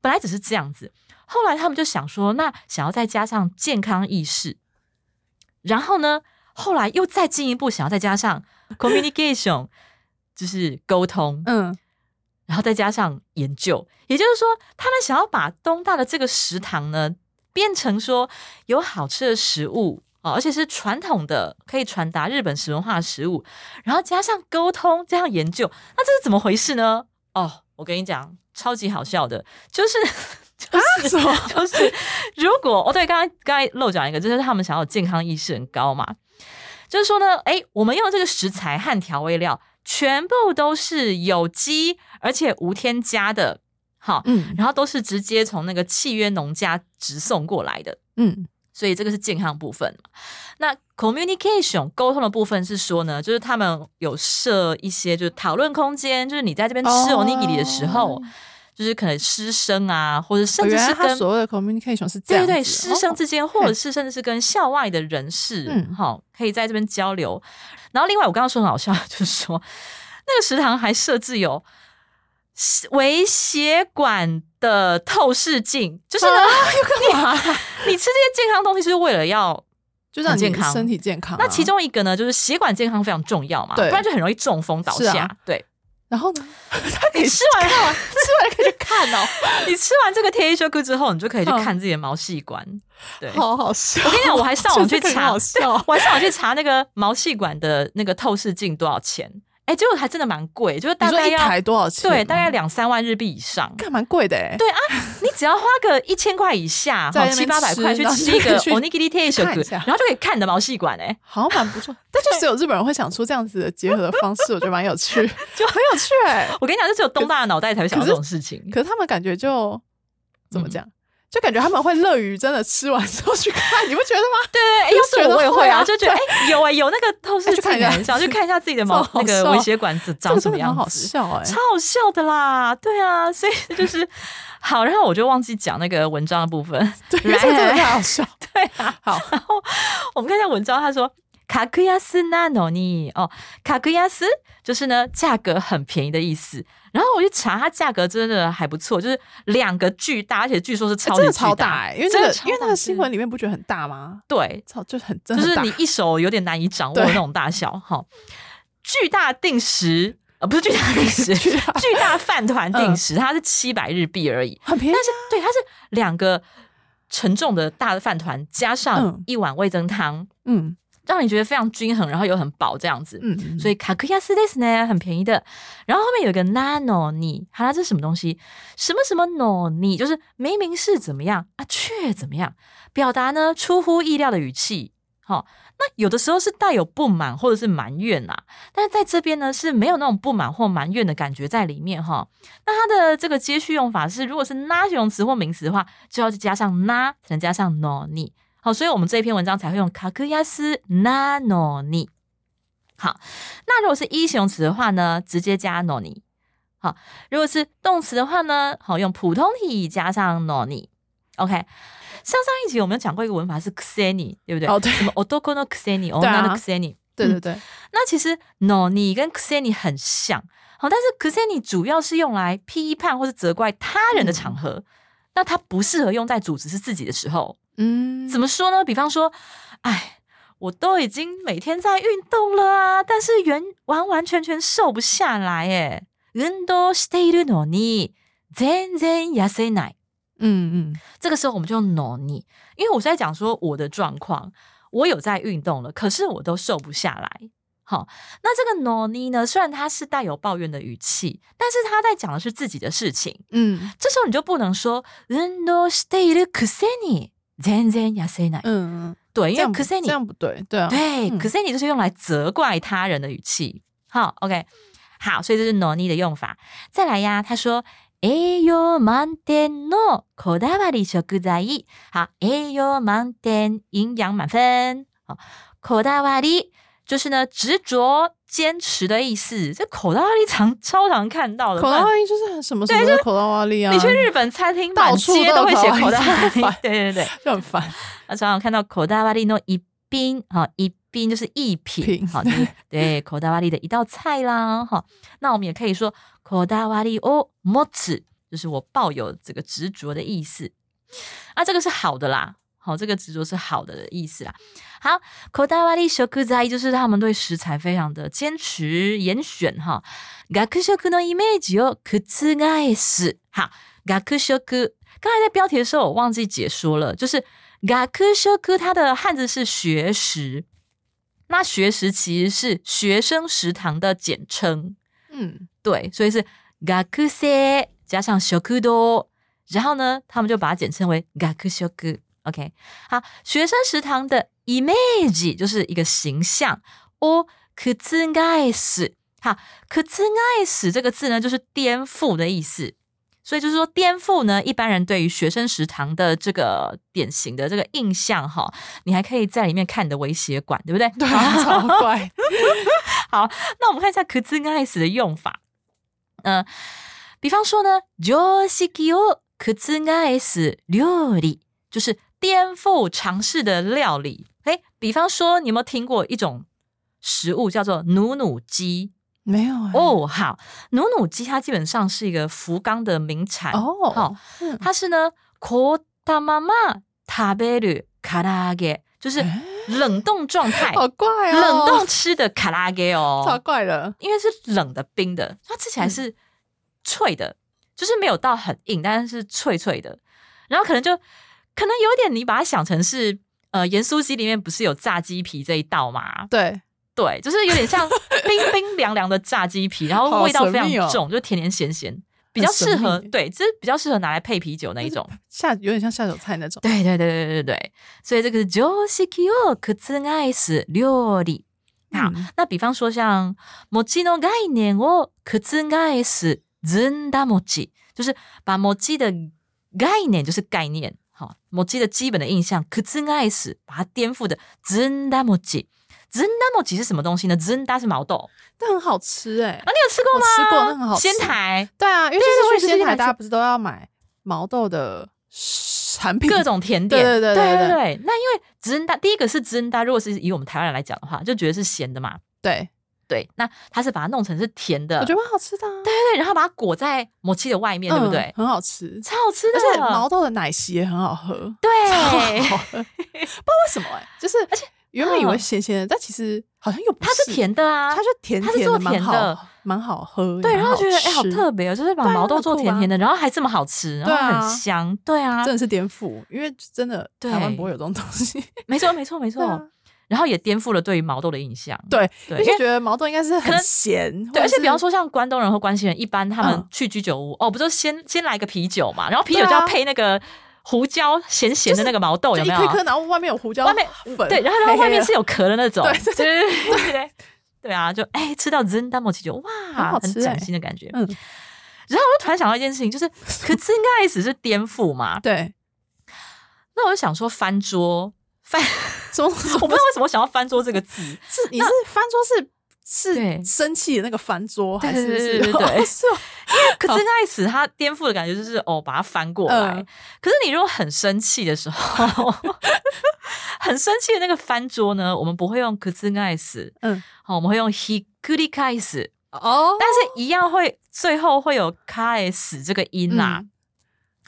本来只是这样子，后来他们就想说，那想要再加上健康意识，然后呢，后来又再进一步想要再加上 communication，就是沟通，嗯然后再加上研究，也就是说，他们想要把东大的这个食堂呢，变成说有好吃的食物哦，而且是传统的，可以传达日本食文化的食物，然后加上沟通，加上研究，那这是怎么回事呢？哦，我跟你讲，超级好笑的，就是。就是什么 就是，如果哦对，刚刚刚才漏讲一个，就是他们想要健康意识很高嘛，就是说呢，哎，我们用这个食材和调味料全部都是有机，而且无添加的，好，嗯然后都是直接从那个契约农家直送过来的，嗯所以这个是健康部分嘛。那 communication 沟通的部分是说呢，就是他们有设一些就是讨论空间，就是你在这边吃哦 onigiri 的时候，就是可能师生啊，或者甚至是跟他所谓的 communication 是这对对对，样子师生哦之间，或者是甚至是跟校外的人士，嗯好、可以在这边交流。然后另外，我刚刚说很好笑，就是说那个食堂还设置有微血管的透视镜，就是呢，啊 干嘛？你吃这些健康东西是为了要。就让你健康身体健康啊。那其中一个呢，就是血管健康非常重要嘛，不然就很容易中风倒下。对，然后呢？你吃完看完，吃完可以去看哦，你吃完这个 T A 修 Q 之后，你就可以去嗯看自己的毛细管。对，好好笑。我跟你讲，我还上网去查，笑。我还上网去查那个毛细管的那个透视镜多少钱？哎、结果还真的蛮贵，就是大概要台多少钱？对，大概两三万日币以上。干蛮贵的哎。对啊，你只要花个一千块以下，哈在那边七八百块去吃一个 onigiri t a s 看一下然后就可以看你的毛细管哎、好像蛮不错，但就只有日本人会想出这样子的结合的方式，我觉得蛮有趣，就很有趣哎。我跟你讲，就只有东大的脑袋才会想到这种事情。可是他们感觉就怎么嗯讲？就感觉他们会乐于真的吃完之后去看，你不觉得吗？对 对，要是我我也会啊，就觉得哎、有哎、有那个透视看一下看一下自己的 毛那个笑微血管子长什么样子。笑哎。超好笑的啦，对啊，所以就是好，然后我就忘记讲那个文章的部分，对，这个真的来太好笑。对啊，好，然后我们看一下文章，他说卡克亚斯纳诺尼哦，卡克亚斯就是呢价格很便宜的意思。然后我去查，它价格真的还不错，就是两个巨大，而且据说是超级真的超大。哎，因为那个真的因为那个新闻里面不觉得很大吗？对，超就很就是你一手有点难以掌握的那种大小哈。巨大定时呃不是巨大定时，巨大。饭团定时，它是七百日币而已。很便宜啊，对，它是两个沉重的大的饭团，加上嗯。一碗味增汤，嗯让你觉得非常均衡，然后又很饱这样子。嗯，所以卡克亚斯 this 呢很便宜的，然后后面有一个 nano 你，好啦，这是什么东西？什么什么 no 你，就是明明是怎么样啊，却怎么样，表达呢出乎意料的语气。好、那有的时候是带有不满或者是埋怨呐、但是在这边呢是没有那种不满或埋怨的感觉在里面哈。那它的这个接续用法是，如果是那形容词或名词的话，就要加上那，才能加上 no 你。好，所以我们这一篇文章才会用卡克亚斯 na no 你。好，那如果是一形容词的话呢，直接加 no 你。好，如果是动词的话呢，好用普通体加上 no 你。OK，上上一集我们有讲过一个文法是 kuseni，对不对？哦对什么 otoko no 对啊 onna no kuseni。对对对，那其实 no 你跟 kuseni 很像，好，但是 kuseni 主要是用来批判或是责怪他人的场合，那它不适合用在主词是自己的时候。嗯，怎么说呢？比方说，哎，我都已经每天在运动了啊，但是完完完全全瘦不下来耶。運動しているのに全然痩せない。嗯嗯这个时候我们就用 no 你，因为我是在讲说我的状况，我有在运动了，可是我都瘦不下来。 好，那这个 no ni 呢，虽然它是带有抱怨的语气，但是他在讲的是自己的事情。嗯这时候你就不能说運動しているくせに全然痩せない。嗯嗯，对，因为这样不 くせに这样不对，对啊，对，嗯可是你就是用来责怪他人的语气。好，OK，好，所以这是 no ni 的用法。再来呀，他说栄養満点のこだわり食材。好，栄養満点，营养满分。好，こだわり 就是呢执着、坚持的意思。这口袋里常超常看到的，口袋瓦力就是很什么什么的口袋瓦力啊，你去日本餐厅满到处街都会写口袋袋里瓦力，对对对。就很烦。那常常看到口袋瓦力诺一宾，哈，一宾就是一品，品好，就是对口袋瓦力的一道菜啦，哈。那我们也可以说口袋瓦力哦，莫子，就是我抱有这个执着的意思。啊，这个是好的啦，好，这个执着是好的意思啦。好，口袋瓦力食材就是他们对食材非常的坚持严选哈。学食のイメージを覆す。好，学食。刚才在标题的时候，我忘记解说了，就是学食它的汉字是学食，那学食其实是学生食堂的简称，嗯，对，所以是学生加上食堂，然后呢，他们就把它简称为学食。OK，好，学生食堂的 image 就是一个形象，哦，覆す。好，覆这个字呢，就是颠覆的意思。所以就是说，颠覆呢，一般人对于学生食堂的这个典型的这个印象哈，你还可以在里面看你的微血管，对不对？对，超怪。好，那我们看一下可兹爱死的用法。嗯、呃，比方说呢，常識を覆す料理，就是 颠覆尝试的料理。诶，比方说，你有没有听过一种食物叫做努努鸡？没有欸哦，好，努努鸡它基本上是一个福冈的名产哦好，嗯它是呢，こたまま食べる唐揚げ，就是诶冷冻状态，好怪哦，冷冻吃的卡拉给超哦，怪的。因为是冷的冰的，它吃起来嗯是脆的，就是没有到很硬，但是是脆脆的。然后可能就 可能有点，你把它想成是呃盐酥鸡里面不是有炸鸡皮这一道嘛？对，对，就是有点像冰冰凉凉的炸鸡皮，然后好味道非常神秘哦重，就甜甜咸咸，比较很神适合秘对，这是比较适合拿来配啤酒那一种。下有点像下酒菜那种。对对对对对对，所以这个是常識を覆す料理。好，嗯那比方说像餅の概念を覆すずんだ餅，就是把餅的概念就是概念， 好，餅的基本的印象覆す，把它颠覆的ずんだ餅。ずんだ餅是什么东西呢？ずんだ是毛豆但很好吃哎、啊，你有吃过吗？我吃过那很好吃仙台对啊，因为对我也就是去仙台，是去仙台大家不是都要买毛豆的产品？各种甜点，对对对对对对对。那因为ずんだ第一个是ずんだ，如果是以我们台湾人来讲的话，就觉得是咸的嘛。对， 对，那它是把它弄成是甜的，我觉得蛮好吃的、啊。对对对，然后把它裹在抹漆的外面，对不对嗯？很好吃，超好吃的，而且毛豆的奶昔也很好喝，对超好喝。不知道为什么哎、就是而且原本以为咸咸的，但其实好像又不它是甜的啊，它是甜它是做甜的，蛮甜的好，蛮好喝。对，然后觉得哎、好特别哦，就是把毛豆做甜甜的，然后还这么好吃，然后很香，对啊，真的是颠覆，因为真的对台湾不会有这种东西。没错没错没错，啊然后也颠覆了对于毛豆的印象。对，对因为觉得毛豆应该是很咸。对，而且比方说像关东人和关西人，一般他们去居酒屋，哦，不就先先来个啤酒嘛，然后啤酒就要配那个。胡椒咸咸的那个毛豆有没有？一颗颗，然后外面有胡椒，外面粉对，然后它外面是有壳的那种，对对对对啊，就哎吃到 Zen 丹摩奇酒，哇，很崭新的感觉。嗯，然后我就突然想到一件事情，就是可是应该是颠覆嘛，对。那我就想说翻桌翻。什么？我不知道为什么想要翻桌这个字，是你是翻桌是对。是生气的那个翻桌，还是对对是对是哦 可是爱死它颠覆的感觉就是哦，把它翻过来。嗯。可是你如果很生气的时候，很生气的那个翻桌呢，我们不会用可兹盖斯，嗯。好，我们会用 he good 开始，哦，但是一样会最后会有开始这个音啦。嗯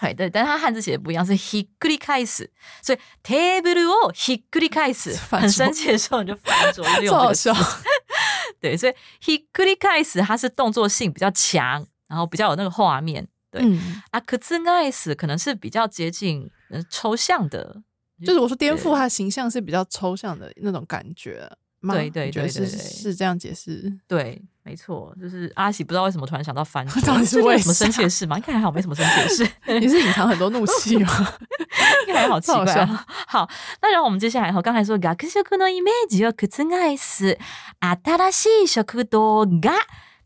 对对，但是它汉字写的不一样，是 he good 开始，所以 table 哦 he good 开始，很生气的时候你就翻桌，就用超好这个字笑。对，所以 he good 开始它是动作性比较强，然后比较有那个画面。对、嗯，啊，可兹盖斯可能是比较接近呃抽象的，就是我说颠覆他的形象是比较抽象的那种感觉，吗？对对你觉得是对对对是这样解释。对，没错，就是阿喜不知道为什么突然想到番薯，到底是为最近有什么生气啥的事吗？应该还好，没什么生气的事。你是隐藏很多怒气吗？应该还好奇怪、太好啊。好，那然后我们接下来哈，刚才说学食のイメージを覆す新しい食堂が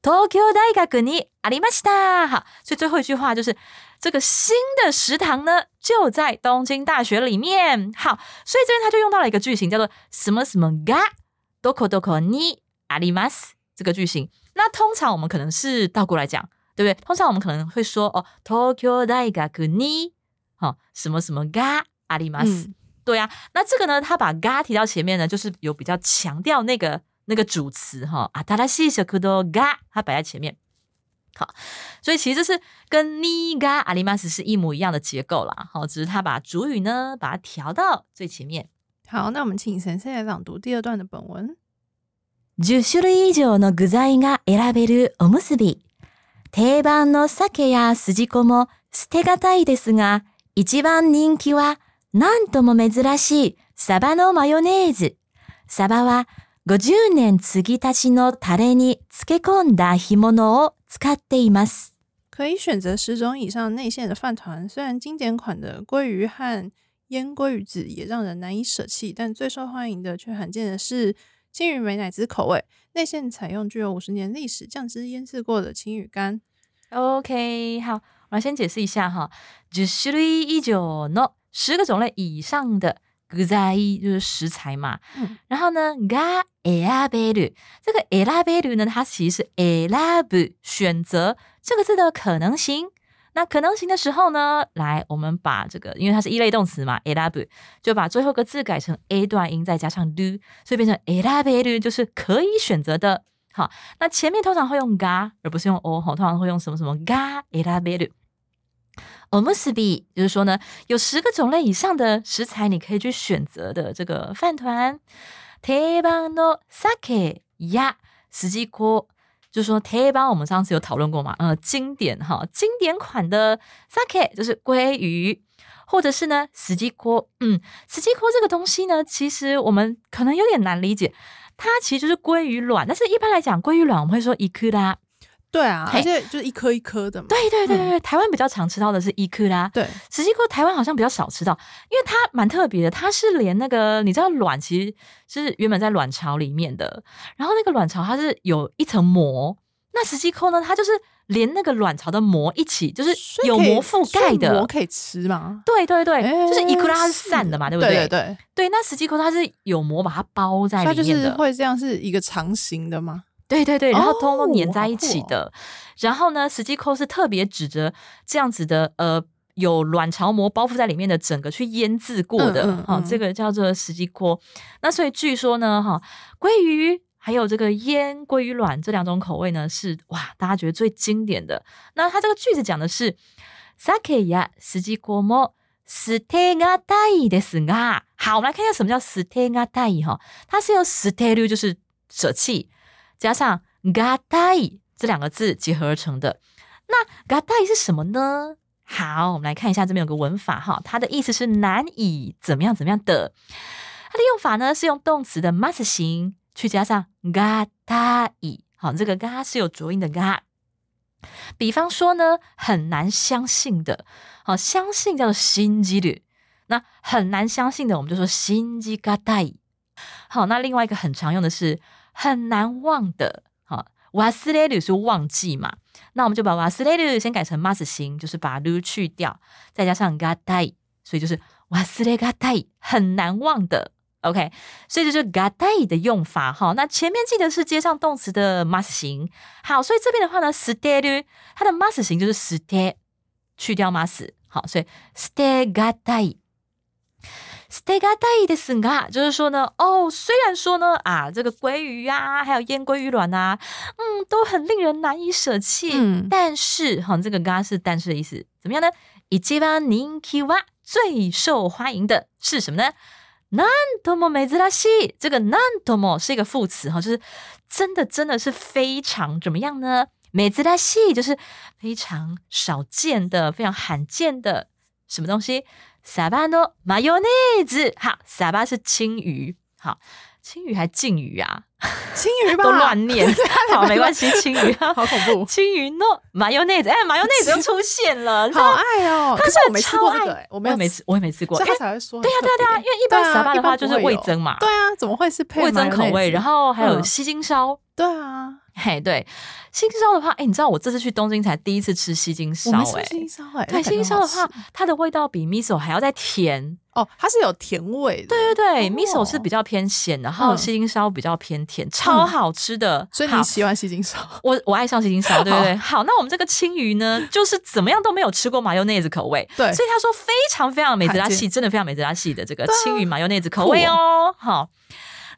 東京大学にありました。好，所以最后一句话就是这个新的食堂呢就在东京大学里面。好，所以这边他就用到了一个句型，叫做什么什么が どこどこにあります这个句型。那通常我们可能是倒过来讲，对不对？通常我们可能会说哦，東京大学に好、什么什么があります。嗯对啊，那这个呢，他把が提到前面呢，就是有比较强调那个那个主词哈，新しい食堂が，它摆在前面。好，所以其实这是跟にがあります是一模一样的结构啦。好，只是他把主语呢把它调到最前面。 好，那我们请先生来朗读第二段的本文。 10種類以上の具材が選べるおむすび。定番の鮭や筋子も捨てがたいですが、一番人気はなんとも珍しいサバのマヨネーズ。サバは50年継ぎ足しのタレに漬け込んだ干物を使っています。可以选择十种以上内馅的饭团，虽然经典款的鲑鱼和 腌鲑鱼子也让人难以舍弃，但最受欢迎的却罕见的是青鱼美乃滋口味，内馅采用具有五十年历史、酱汁腌制过的青鱼干。 OK，好，我来先解释一下哈，十種類以上の十个种类以上的具材就是食材嘛。嗯然后呢，が選べる这个選べる呢，它其实是選ぶ选择这个字的可能性。 那可能性的时候呢，来我们把这个，因为它是一类动词嘛，選ぶ就把最后一个字改成 a 段音，再加上 do，所以变成選べる就是可以选择的。好，那前面通常会用が，而不是用 o 哈，通常会用什么什么が選べる。おむすび就是说呢，有十个种类以上的食材你可以去选择的这个饭团。定番の鮭や四季锅， 就是说定番我们上次有讨论过嘛，呃，经典哈，经典款的 sake 就是鲑鱼，或者是呢四季锅，嗯，四季锅这个东西呢，其实我们可能有点难理解。它其实就是鲑鱼卵，但是一般来讲，鲑鱼卵我们会说伊库拉。对啊，嘿而且就是一颗一颗的嘛。对对对对对，台湾比较常吃到的是伊库拉。对，实际锅台湾好像比较少吃到，因为它蛮特别的，它是连那个你知道卵其实是原本在卵巢里面的，然后那个卵巢它是有一层膜，那实际扣呢，它就是连那个卵巢的膜一起，就是有膜覆盖的。膜可以吃吗？对对对，哎就是伊库拉它是散的嘛，对不对？对对，对那实际扣它是有膜把它包在里面的它就是。会这样是一个长形的吗？对对对，然后通通哦粘在一起好酷哦的。然后呢，实际扣是特别指着这样子的呃。有卵巢膜包覆在里面的整个去腌制过的，哈、嗯嗯嗯这个叫做实际锅。那所以据说呢，哈，鲑鱼还有这个腌鲑鱼卵这两种口味呢，是哇，大家觉得最经典的。那它这个句子讲的是 sake や实际锅も捨てがたいですが，好，我们来看一下什么叫捨てがたい哈，它是由捨てる就是舍弃， 加上がたい这两个字结合而成的。那がたい是什么呢？好，我们来看一下这边有个文法哈，它的意思是难以怎么样怎么样的。它的用法呢是用动词的 must 形去加上がたい，好，这个が是有浊音的が。比方说呢，很难相信的，好，相信叫做信じる。那很难相信的，我们就说信じがたい。好，那另外一个很常用的是 很难忘的，好，忘れる是忘记嘛，那我们就把忘れる先改成 must 形，就是把 る 去掉，再加上がたい，所以就是忘れがたい，很难忘的。OK，所以这就是がたい的用法哈。那前面记得是接上动词的 must 形，好，所以这边的话呢，捨てる它的 must 形就是捨て，去掉 must，好，所以捨て がたい。捨てがたいですが，就是说呢，哦，虽然说呢，啊，这个鲑鱼啊，还有腌鲑鱼卵啊，嗯，都很令人难以舍弃，嗯但是哈，这个“が”是但是的意思，怎么样呢？一番人気は最受欢迎的是什么呢？なんとも珍しい，这个なんとも是一个副词哈，就是真的真的是非常怎么样呢？珍しい就是非常少见的、非常罕见的什么东西？ サバのマヨネーズ，好，サバ是青鱼，好， 青鱼还靖鱼啊？青鱼吧，都乱念。好，没关系，青鱼啊，好恐怖。青鱼 no 马油内子，哎，马油内子又出现了，你知道好吗？爱哦！可是我没吃过这个，哎，我没有吃，我也没吃，我也没吃过。所以因为他才会说很对呀，对呀，对呀，因特别为一般对啊沙巴的一般话就是不会有味增嘛，对啊，怎么会是配味增口味，然后后还有嗯西京烧。对啊， 嘿，对，新烧的话，哎，你知道我这次去东京才第一次吃西京我烧，哎，新烧哎，对，西京烧的话，它的味道比 miso 还要再甜。哦，它是有甜味的，对对对哦，miso 是比较偏咸，然后嗯西京烧比较偏甜，超好吃的。好所以你喜欢西京烧？我我爱上西京烧，对不对？好，那我们这个青鱼呢，就是怎么样都没有吃过麻油内子口味，对所以他说非常非常美泽拉系，真的非常美泽拉系的这个青鱼麻油内子口味哦。好，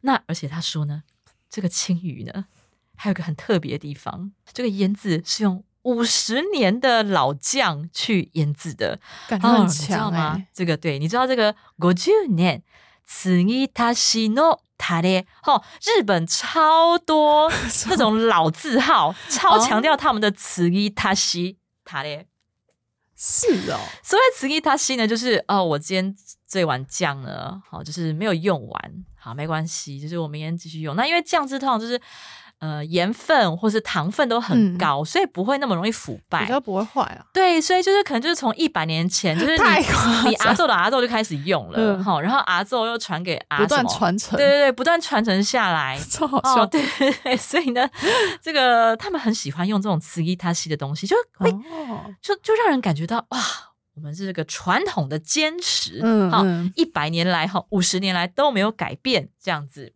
那而且他说呢，这个青鱼呢，还有一个很特别的地方，这个腌制是用五十年的老酱去腌制的，感觉很你知道强吗哎？？这个对，你知道这个五十年次ぎ足しのタレ，哦，日本超多那种老字号，超强调他们的次ぎ足しタレ。是哦，所谓次ぎ足し呢，就是哦，我今天这碗酱呢，好，就是没有用完，好，没关系，就是我明天继续用。那因为酱汁通常就是 呃盐分或是糖分都很嗯。高，所以不会那么容易腐败。比。较不会坏啊。对，所以就是可能就是从一百年前，就是 太你你阿昼的阿昼就开始用了，嗯。好、然后阿昼又传给阿不断什么？传承，对对对，不断传承下来。哦，超好笑。对对对，所以呢，这个他们很喜欢用这种慈伊他西的东西，就会、哦，就就让人感觉到哇，我们是这个传统的坚持，好、嗯。好一百年来哈，五十年来都没有改变，这样子，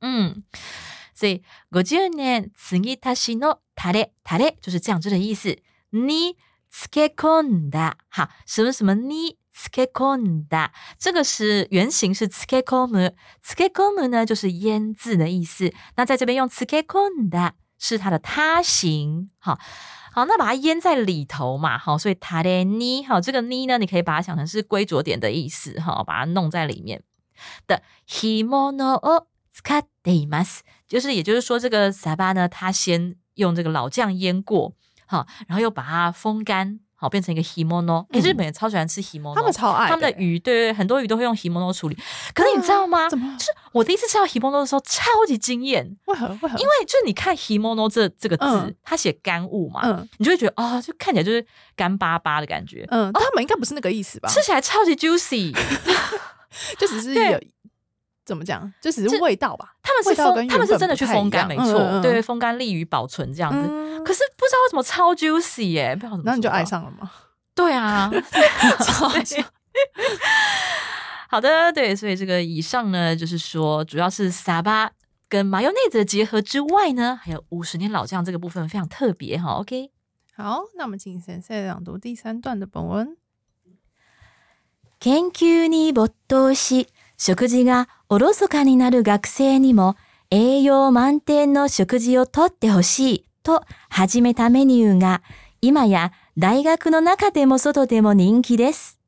嗯，所以五十年次ぎ足しのタレタレ就是酱汁的意思。につけ込んだ，好，什么什么につけ込んだ，这个是原型是つけ込む，つけ込む呢就是腌制的意思。那在这边用つけ込んだ是它的他形，好。好，那把它腌在里头嘛，好，所以タレに，好，这个に呢，你可以把它想成是归着点的意思，哈，把它弄在里面的干物を 使っています，就是也就是说，这个萨巴呢，它先用这个老酱腌过，好，然后又把它风干，好，变成一个 himono。哎、嗯日本人超喜欢吃 himono，他们超爱欸他们的鱼，对对，对很多鱼都会用 himono 处理。可是你知道吗？怎么就是我第一次吃到 himono 的时候，超级惊艳，为何为何？因为就是你看 himono 这这个字，嗯它写干物嘛，嗯你就会觉得哦，就看起来就是干巴巴的感觉，嗯，他们应该不是那个意思吧？吃起来超级 juicy。就只是对有 怎么讲，就只是这味道吧。他们是味道跟风，他们是真的去原本不太风干，没一样错，嗯嗯嗯对，风干利于保存这样子。嗯可是不知道为什么超 juicy 耶、不知道怎么，然后你就爱。上了吗？对啊，超好对好的，对，所以这个以上呢，就是说主要是沙巴跟麻油内子的结合之外呢，还有五十年老酱这个部分非常特别哈。OK，好，那我们请先生朗读第三段的本文。研究に没頭し、食事が おろそかになる学生にも栄養満点の食事をとってほしいと始めたメニューが今や大学の中でも外でも人気です。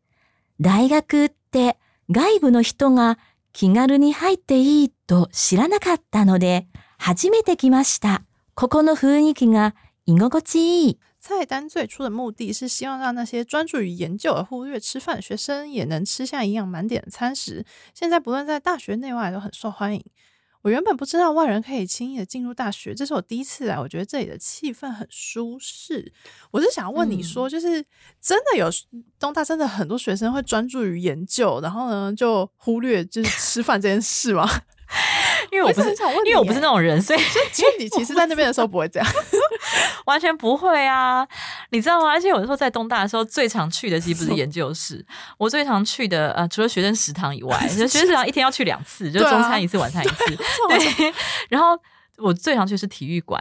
大学って外部の人が気軽に入っていいと知らなかったので初めて来ました。ここの雰囲気が居心地いい。菜单最初的目的是希望让那些专注于研究而忽略吃饭的学生也能吃下营养满点的餐食。现在不论在大学内外都很受欢迎。我原本不知道外人可以轻易的进入大学，这是我第一次来，我觉得这里的气氛很舒适。我是想问你说，就是真的有东大真的很多学生会专注于研究，然后呢就忽略就是吃饭这件事吗？因为我不是因为我不是 那种人，所以其实 你其实在那边的时候不会这样。完全不会啊，你知道吗？而且有时候在东大的时候，最常去的其实不是研究室，我最常去的呃，除了学生食堂以外，学生食堂一天要去两次，就中餐一次，晚餐一次。对，然后我最常去是体育馆，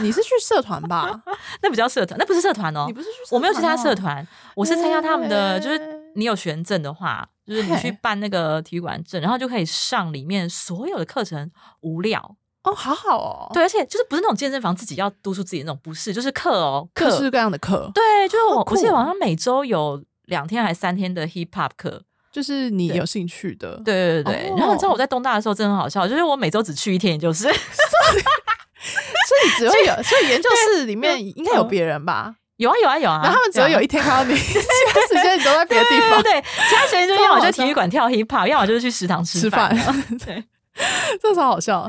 你是去社团吧？那不叫社团，那不是社团哦你。不是去？我没有去参加社，团，我是参加他们的，欸就是你有学生证的话，就是你去嘿办那个体育馆证，然后就可以上里面所有的课程，无料。哦，好好哦，对，而且就是不是那种健身房自己要督促自己那种，不是，就是课哦，各式各样的课，对，就是我，哦我记得好像每周有两天还三天的 hip hop 课。就是你有兴趣的。，对对对对。哦然后你知道我在东大的时候真的很好笑，就是我每周只去一天，就是 所以只会有，所以研究室里面应该有别人吧？有啊有啊有啊。然后他们只会有一天看到你，其他时间你都在别的地方对其他时间就要么就超好笑体育馆跳 hip hop，要么就是去食堂吃吃饭饭。对。这超好笑。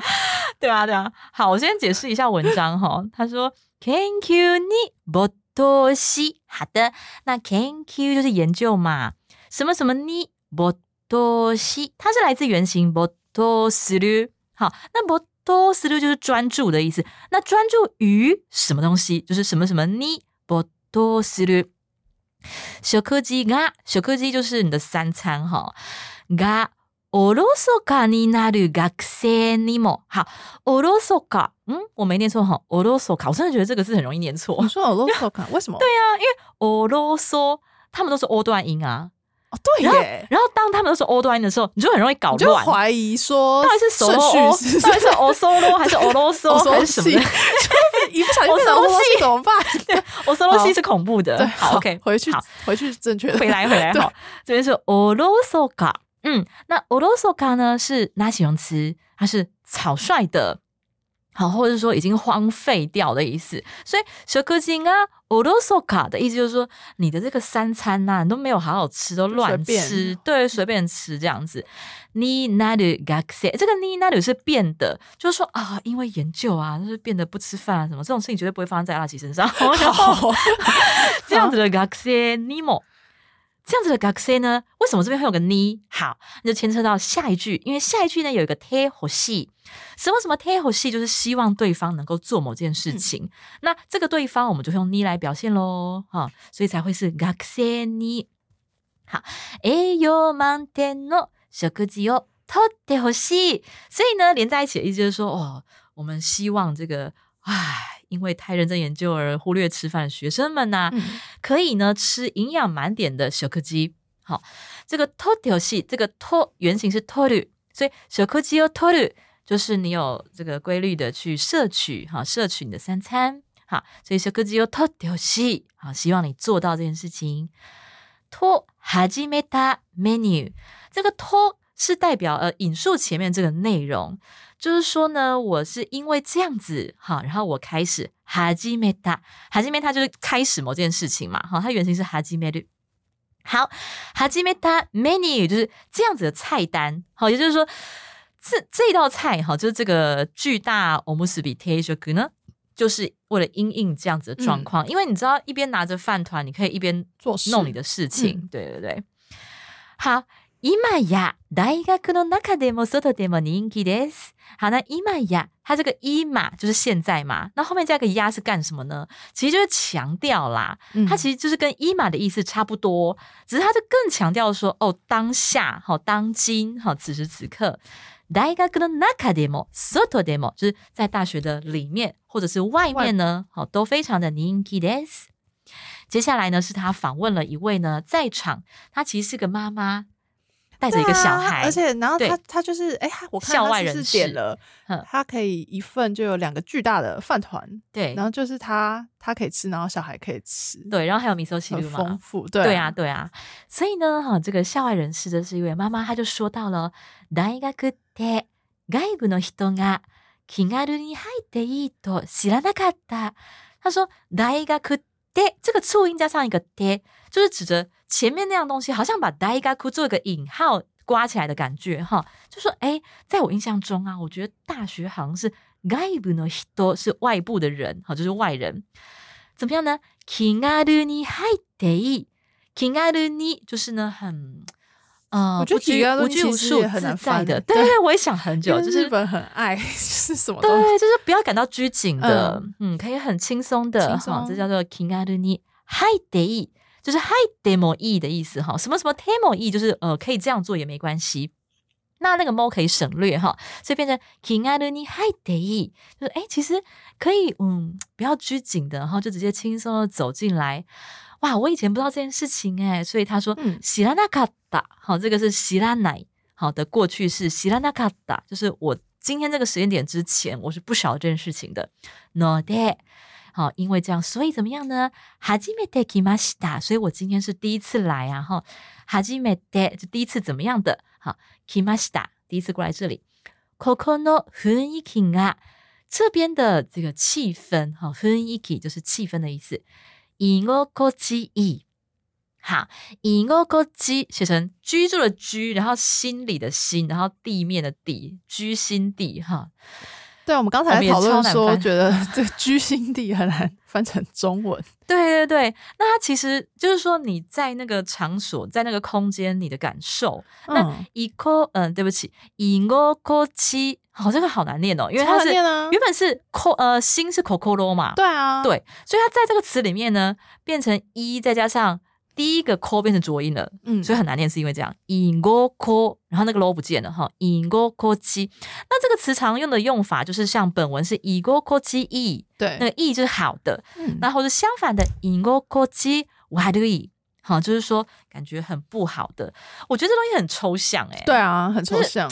对啊，对啊。好，我先解释一下文章哈。他说，Thank you 你不多西。好的，那 Thank you 就是研究嘛。什么什么你不多西，它是来自原型不多思虑。好，那不多思虑就是专注的意思。那专注于什么东西，就是什么什么你不多思虑。小科技啊，小科技就是你的三餐哈。がおろそかになる学生にも好，おろそか，嗯，我没念错哈，おろそか，我真的觉得这个字很容易念错。你说おろそか，为什么？对啊，因为おろそ，他们都是 O 段音啊。 哦，对耶。然后当他们都是 O 段音的时候，你就很容易搞乱，怀疑说到底是顺序，到底是 O solo 还是 O 啰嗦还是什么？一不小心 O solo 怎么办？对，O solo 是恐怖的。好，OK，回去，回去正确，回来，回来，好，这边是おろそか。嗯，那おろそか呢是哪形容词？它是草率的， 好，或者说已经荒废掉的意思。所以小颗金啊，おろそか的意思就是说，你的这个三餐呐，你都没有好好吃，都乱吃，对，随便吃这样子。你那里学生，这个你那里是变的，就是说啊，因为研究啊，就是变得不吃饭啊，什么这种事情绝对不会发生在阿拉奇身上。这样子的学生，你莫。 这样子的 g a x 呢？为什么这边会有个呢？好，那就牵扯到下一句，因为下一句呢有一个 t 和系，什么什么 t 和系，就是希望对方能够做某件事情。那这个对方，我们就用呢来表现喽，哈，所以才会是 g a x 呢。好，栄養満点の食事をとってほしい。所以呢，连在一起的意思就是说，哦，我们希望这个。唉， 因为太认真研究而忽略吃饭的学生们呢，可以呢吃营养满点的小柯基。好，这个 total 系这个 to 原型是 total，所以小柯基哦 total 就是你有这个规律的去摄取哈，摄取你的三餐。好，所以小柯基哦 total 系好，希望你做到这件事情。to 始めた menu，这个 to 是代表呃引述前面这个内容。就是说呢，我是因为这样子哈，然后我开始哈基梅塔，哈基梅塔就是开始某件事情嘛，哈，它原型是哈基梅律。好，哈基梅塔 menu 就是这样子的菜单，好，也就是说这这道菜哈，就是这个巨大欧姆斯比 a s h 呢，就是为了因应这样子的状况，因为你知道一边拿着饭团，你可以一边做弄你的事情，对对对。好。今や大学の中でも外でも人気です。好，那今や它这个一嘛就是现在嘛，那后面加个呀是干什么呢？其实就是强调啦，它其实就是跟一嘛的意思差不多，只是它就更强调说哦，当下好，当今好，此时此刻，大学の中でも外でも就是在大学的里面或者是外面呢，好都非常的人気です。接下来呢是他访问了一位呢在场，她其实是个妈妈。 带着一个小孩，而且然后他他就是哎，我看他是点了，他可以一份就有两个巨大的饭团，对，然后就是他他可以吃，然后小孩可以吃，对，然后还有米寿喜很丰富，对对啊对啊，所以呢哈，这个校外人士的是一位妈妈，她就说到了，大学で外部の人が気軽に入っていいと知らなかった。他说大学で这个促音加上一个で，就是指着。 前面那样东西好像把 daigaku 做一个引号刮起来的感觉哈，就说哎，在我印象中啊，我觉得大学好像是 gaibu no hito 是外部的人哈，就是外人，怎么样呢？kingaru ni haitei kingaru ni 就是呢很嗯，我觉得无拘无束自在的，对对，我也想很久，就是日本很爱 是什么？对，就是不要感到拘谨的，嗯，可以很轻松的哈，这叫做 kingaru ni haitei。就是 high demo e 的意思哈，什么什么 demo e 就是呃可以这样做也没关系，那那个 mo 可以省略哈，所以变成 kingaruni high day，就是哎其实可以嗯不要拘谨的，然后就直接轻松的走进来，哇我以前不知道这件事情哎，所以他说喜拉那卡达好这个是喜拉奶好的过去式喜拉那卡达，就是我今天这个时间点之前我是不晓得这件事情的，no day。好，因为这样，所以怎么样呢？哈基梅德基马西达，所以我今天是第一次来啊！哈，哈基梅德就第一次怎么样的？好，基马西达第一次过来这里。Kokono funiki 啊，这边的这个气氛，哈，funiki 就是气氛的意思。伊我国之意，哈，以我国基写成居住的居，然后心里的心，然后地面的地，居心地哈。对，我们刚才讨论说，觉得 这居心地很难翻成中文。对对对，那它其实就是说你在那个场所，在那个空间，你的感受。那以科，嗯，对不起，以我国基，好，这个好难念哦，因为它是原本是科，呃，心是 coco 嘛。对啊，对，所以它在这个词里面呢，变成一再加上。第一个 c 变成浊音了，嗯，所以很难念，是因为这样。in go c 然后那个 lo 不见了哈。in go c 七，那这个词常用的用法就是像本文是 in go c 七 e，对，那个 e 就是好的，嗯，然后是相反的 in go c 七 wide 好，就是说感觉很不好的。我觉得这东西很抽象，哎，对啊，很抽象。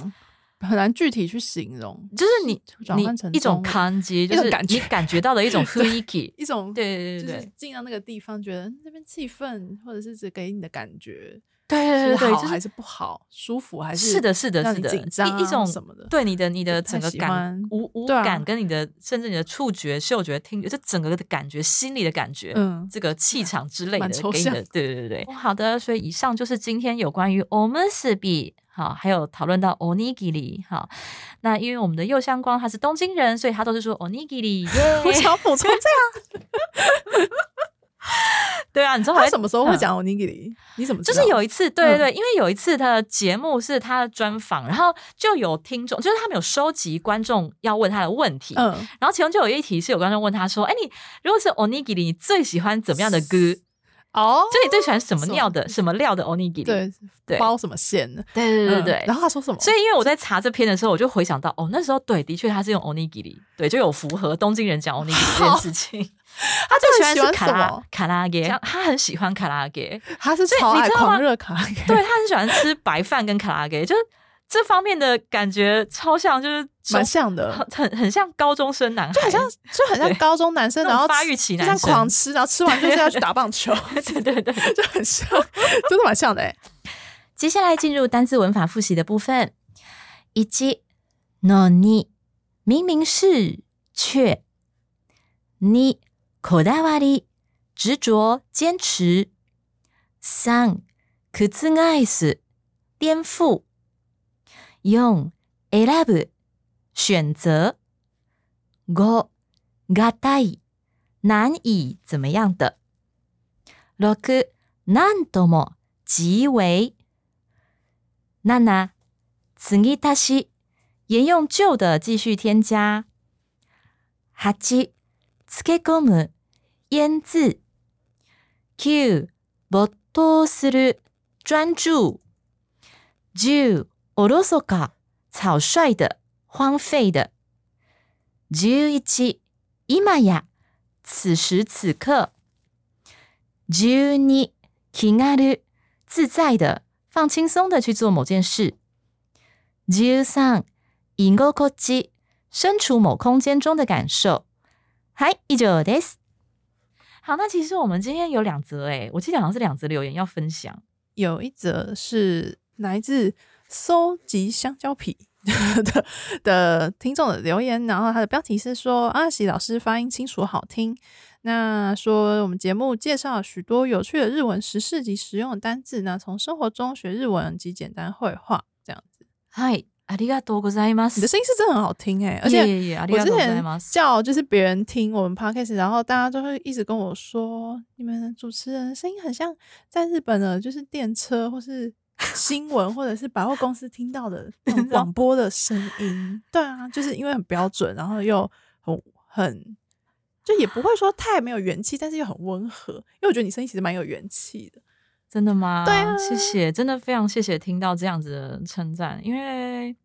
很难具体去形容，就是你你一种感觉，就是你感觉到的一种 freaky，，一种对对对对，进到那个地方，觉得那边气氛，或者是只给你的感觉，对对对，好还是不好，舒服还是是的是的是的，紧张一种什么的，对你的你的整个感无无感，跟你的甚至你的触觉、嗅觉、听觉，这整个的感觉、心里的感觉，嗯，这个气场之类的，给你的，对对对对，好的，所以以上就是今天有关于我们四 B。好，还有讨论到 onigiri，好，那因为我们的右相光他是东京人，所以他都是说 onigiri。我想补充这样。对啊，你知道他什么时候会讲 onigiri？你怎么就是有一次，对对对，因为有一次他的节目是他的专访，然后就有听众，就是他们有收集观众要问他的问题，嗯，然后其中就有一题是有观众问他说：“哎，你如果是 onigiri，你最喜欢怎么样的歌？”哦，就你最喜欢什么料的、什么料的 onigiri？对对，包什么馅的？对对对对。然后他说什么？所以因为我在查这篇的时候，我就回想到，哦，那时候对，的确他是用 onigiri，对，就有符合东京人讲 onigiri 这件事情。他最喜欢卡拉卡拉给，他很喜欢卡拉给，他是超爱狂热卡拉给，对他很喜欢吃白饭跟卡拉给，就是。这方面的感觉超像，就是蛮像的，很很像高中生男孩，就很像就很像高中男生，然后发育期男生。狂吃，然后吃完就是要去打棒球，对 对对，就很像，真的蛮像的哎。接下来进入单字文法复习的部分，以及 no ni 明明是却。你口袋瓦里执着坚持。三可兹爱斯颠覆。四、選ぶ、选择。五、がたい、难以怎么样的。六、なんとも、极为。七、継ぎ足し、沿用旧的继续添加。八、漬け込む、腌制。九、没頭する、专注。十、 おろそか、草率的、荒废的。十一、今や、此时此刻。十二、気軽、自在的、放轻松的去做某件事。十三、居心地、身处某空间中的感受。はい、以上です。好，那其实我们今天有两则诶，我记得好像是两则留言要分享。有一则是来自。 收集香蕉皮的的听众的留言，然后他的标题是说阿喜老师发音清楚好听。那说我们节目介绍许多有趣的日文时事及实用的单字，那从生活中学日文及简单绘画这样子。嗨，ありがとうございます。你的声音是真的很好听哎，而且我之前叫就是别人听我们 podcast，然后大家都会一直跟我说，你们主持人声音很像在日本的，就是电车或是。 新闻或者是百货公司听到的 广播的声音，对啊，就是因为很标准，然后又很很，就也不会说太没有元气，但是又很温和。因为我觉得你声音其实蛮有元气的，真的吗？对啊，谢谢，真的非常谢谢听到这样子的称赞。因为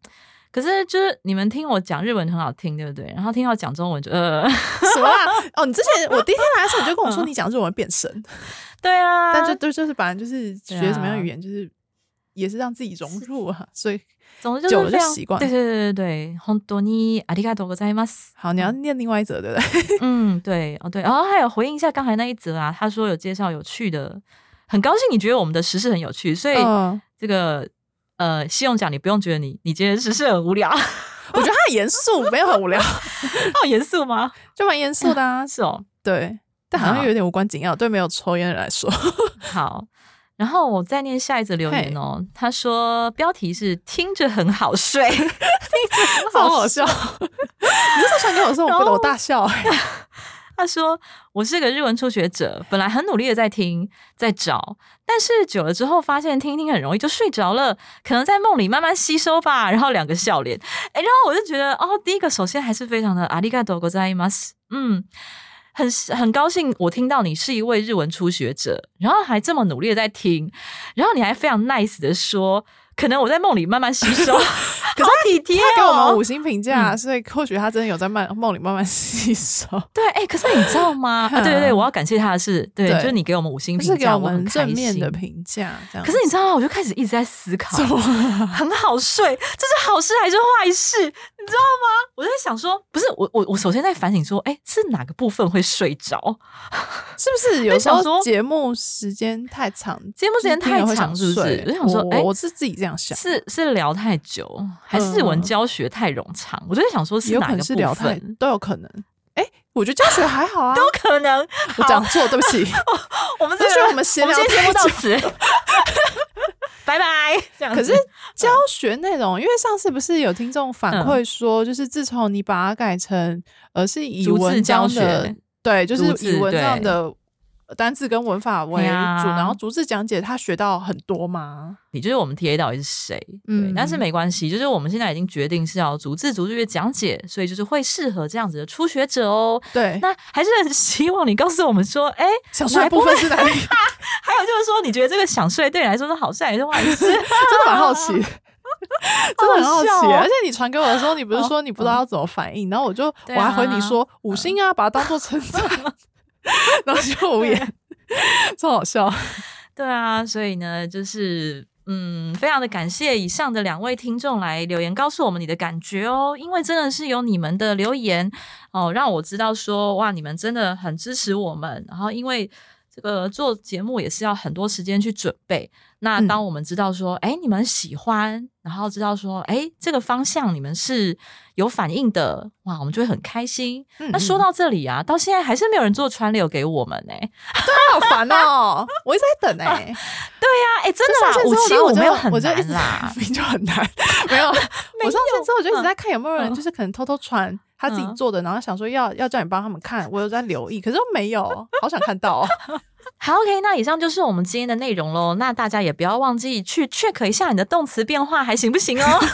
可是就是你们听我讲日文很好听，对不对？然后听到讲中文就呃 什么啊？哦，你之前我第一天来的时候你就跟我说你讲日文变声，对啊，但就就就是反正就是学什么样语言就是。也是让自己融入啊，所以总之久了就习惯。对对对对对，本当にありがとうございます。好，你要念另外一则对不对？嗯，对哦对，然后还有回应一下刚才那一则啊，他说有介绍有趣的，很高兴你觉得我们的时事很有趣，所以这个呃，信用奖你不用觉得你你觉得时事很无聊，我觉得他很严肃，没有很无聊，他很严肃吗？就蛮严肃的啊，是哦，对，但好像有点无关紧要，对没有抽烟的人来说，好。 然后我再念下一则留言哦，他说标题是听着很好睡，听着很好好笑。你这传给我说，我我大笑哎。他说：“我是个日文初学者，本来很努力的在听，在找，但是久了之后发现听听很容易就睡着了，可能在梦里慢慢吸收吧。”然后两个笑脸，哎，然后我就觉得，哦，第一个首先还是非常的阿里嘎多ございます，嗯， 很很高兴我听到你是一位日文初学者，然后还这么努力的在听，然后你还非常 nice 的说。可能我在梦里慢慢吸收，可是体贴他给我们五星评价，所以或许他真的有在慢梦里慢慢吸收。对，哎，可是你知道吗？对对对，我要感谢他的是，对，就是你给我们五星评价，我们正面的评价。这样，可是你知道吗？我就开始一直在思考，很好睡，这是好事还是坏事？你知道吗？我在想说，不是我我我首先在反省说，哎，是哪个部分会睡着？是不是有时候节目时间太长，节目时间太长，是不是？我想说，哎，我是自己这样。是是聊太久，还是日文教学太冗长？我就在想说，是哪个部分都有可能。哎，我觉得教学还好啊，都可能。我讲错，对不起。我们这学我们闲聊节目到此，拜拜。可是教学内容，因为上次不是有听众反馈说，就是自从你把它改成而是以文教学，对，就是以文章的。单字跟文法为主，然后逐字讲解，他学到很多吗？你就是我们 T A 到底是谁？嗯，但是没关系，就是我们现在已经决定是要逐字逐句的讲解，所以就是会适合这样子的初学者哦。对，那还是很希望你告诉我们说，哎，想睡部分是哪里？还有就是说，你觉得这个想睡对你来说是好事还是坏事？真的蛮好奇，真的很好奇。而且你传给我的时候，你不是说你不知道要怎么反应，然后我就我还回你说五星啊，把它当做称赞。然后就无言，超好笑。对啊，所以呢，就是嗯，非常的感谢以上的两位听众来留言，告诉我们你的感觉哦。因为真的是有你们的留言哦，让我知道说哇，你们真的很支持我们。然后因为这个做节目也是要很多时间去准备。那当我们知道说，哎，你们喜欢，然后知道说，哎，这个方向你们是有反应的，哇，我们就会很开心。那说到这里啊，到现在还是没有人做川流给我们呢，对，好烦哦，我一直在等哎，对呀，哎，真的，五七我没有很难啦，就很难，没有，我上线之后就一直在看有没有人，就是可能偷偷传他自己做的，然后想说要要叫你帮他们看，我有在留意，可是没有，好想看到。好，OK，那以上就是我们今天的内容喽。那大家也不要忘记去 check 一下你的动词变化，还行不行哦？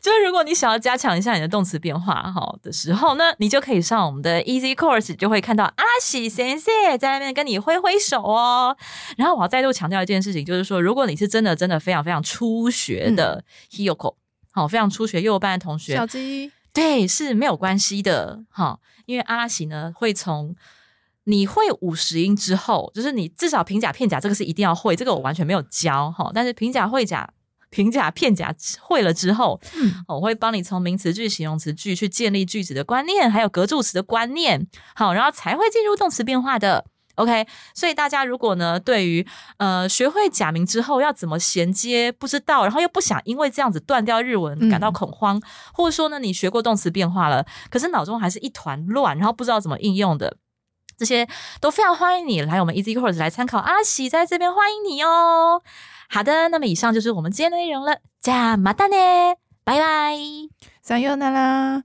就是如果你想要加强一下你的动词变化哈的时候呢，你就可以上我们的 Easy Course，就会看到阿喜先生在那边跟你挥挥手哦。然后我要再度强调一件事情，就是说，如果你是真的真的非常非常初学的 Hiyoko，好，非常初学幼班的同学，小鸡，对，是没有关系的哈，因为阿喜呢会从。你会五十音之后，就是你至少平假片假这个是一定要会，这个我完全没有教哈。但是平假会假平假片假会了之后，我会帮你从名词句、形容词句去建立句子的观念，还有格助词的观念，好，然后才会进入动词变化的。OK，所以大家如果呢对于呃学会假名之后要怎么衔接不知道，然后又不想因为这样子断掉日文感到恐慌，或者说呢你学过动词变化了，可是脑中还是一团乱，然后不知道怎么应用的。这些都非常欢迎你来我们 Easy Course 来参考，阿喜在这边欢迎你哦。好的，那么以上就是我们今天的内容了，加马达呢，拜拜，加油，娜拉。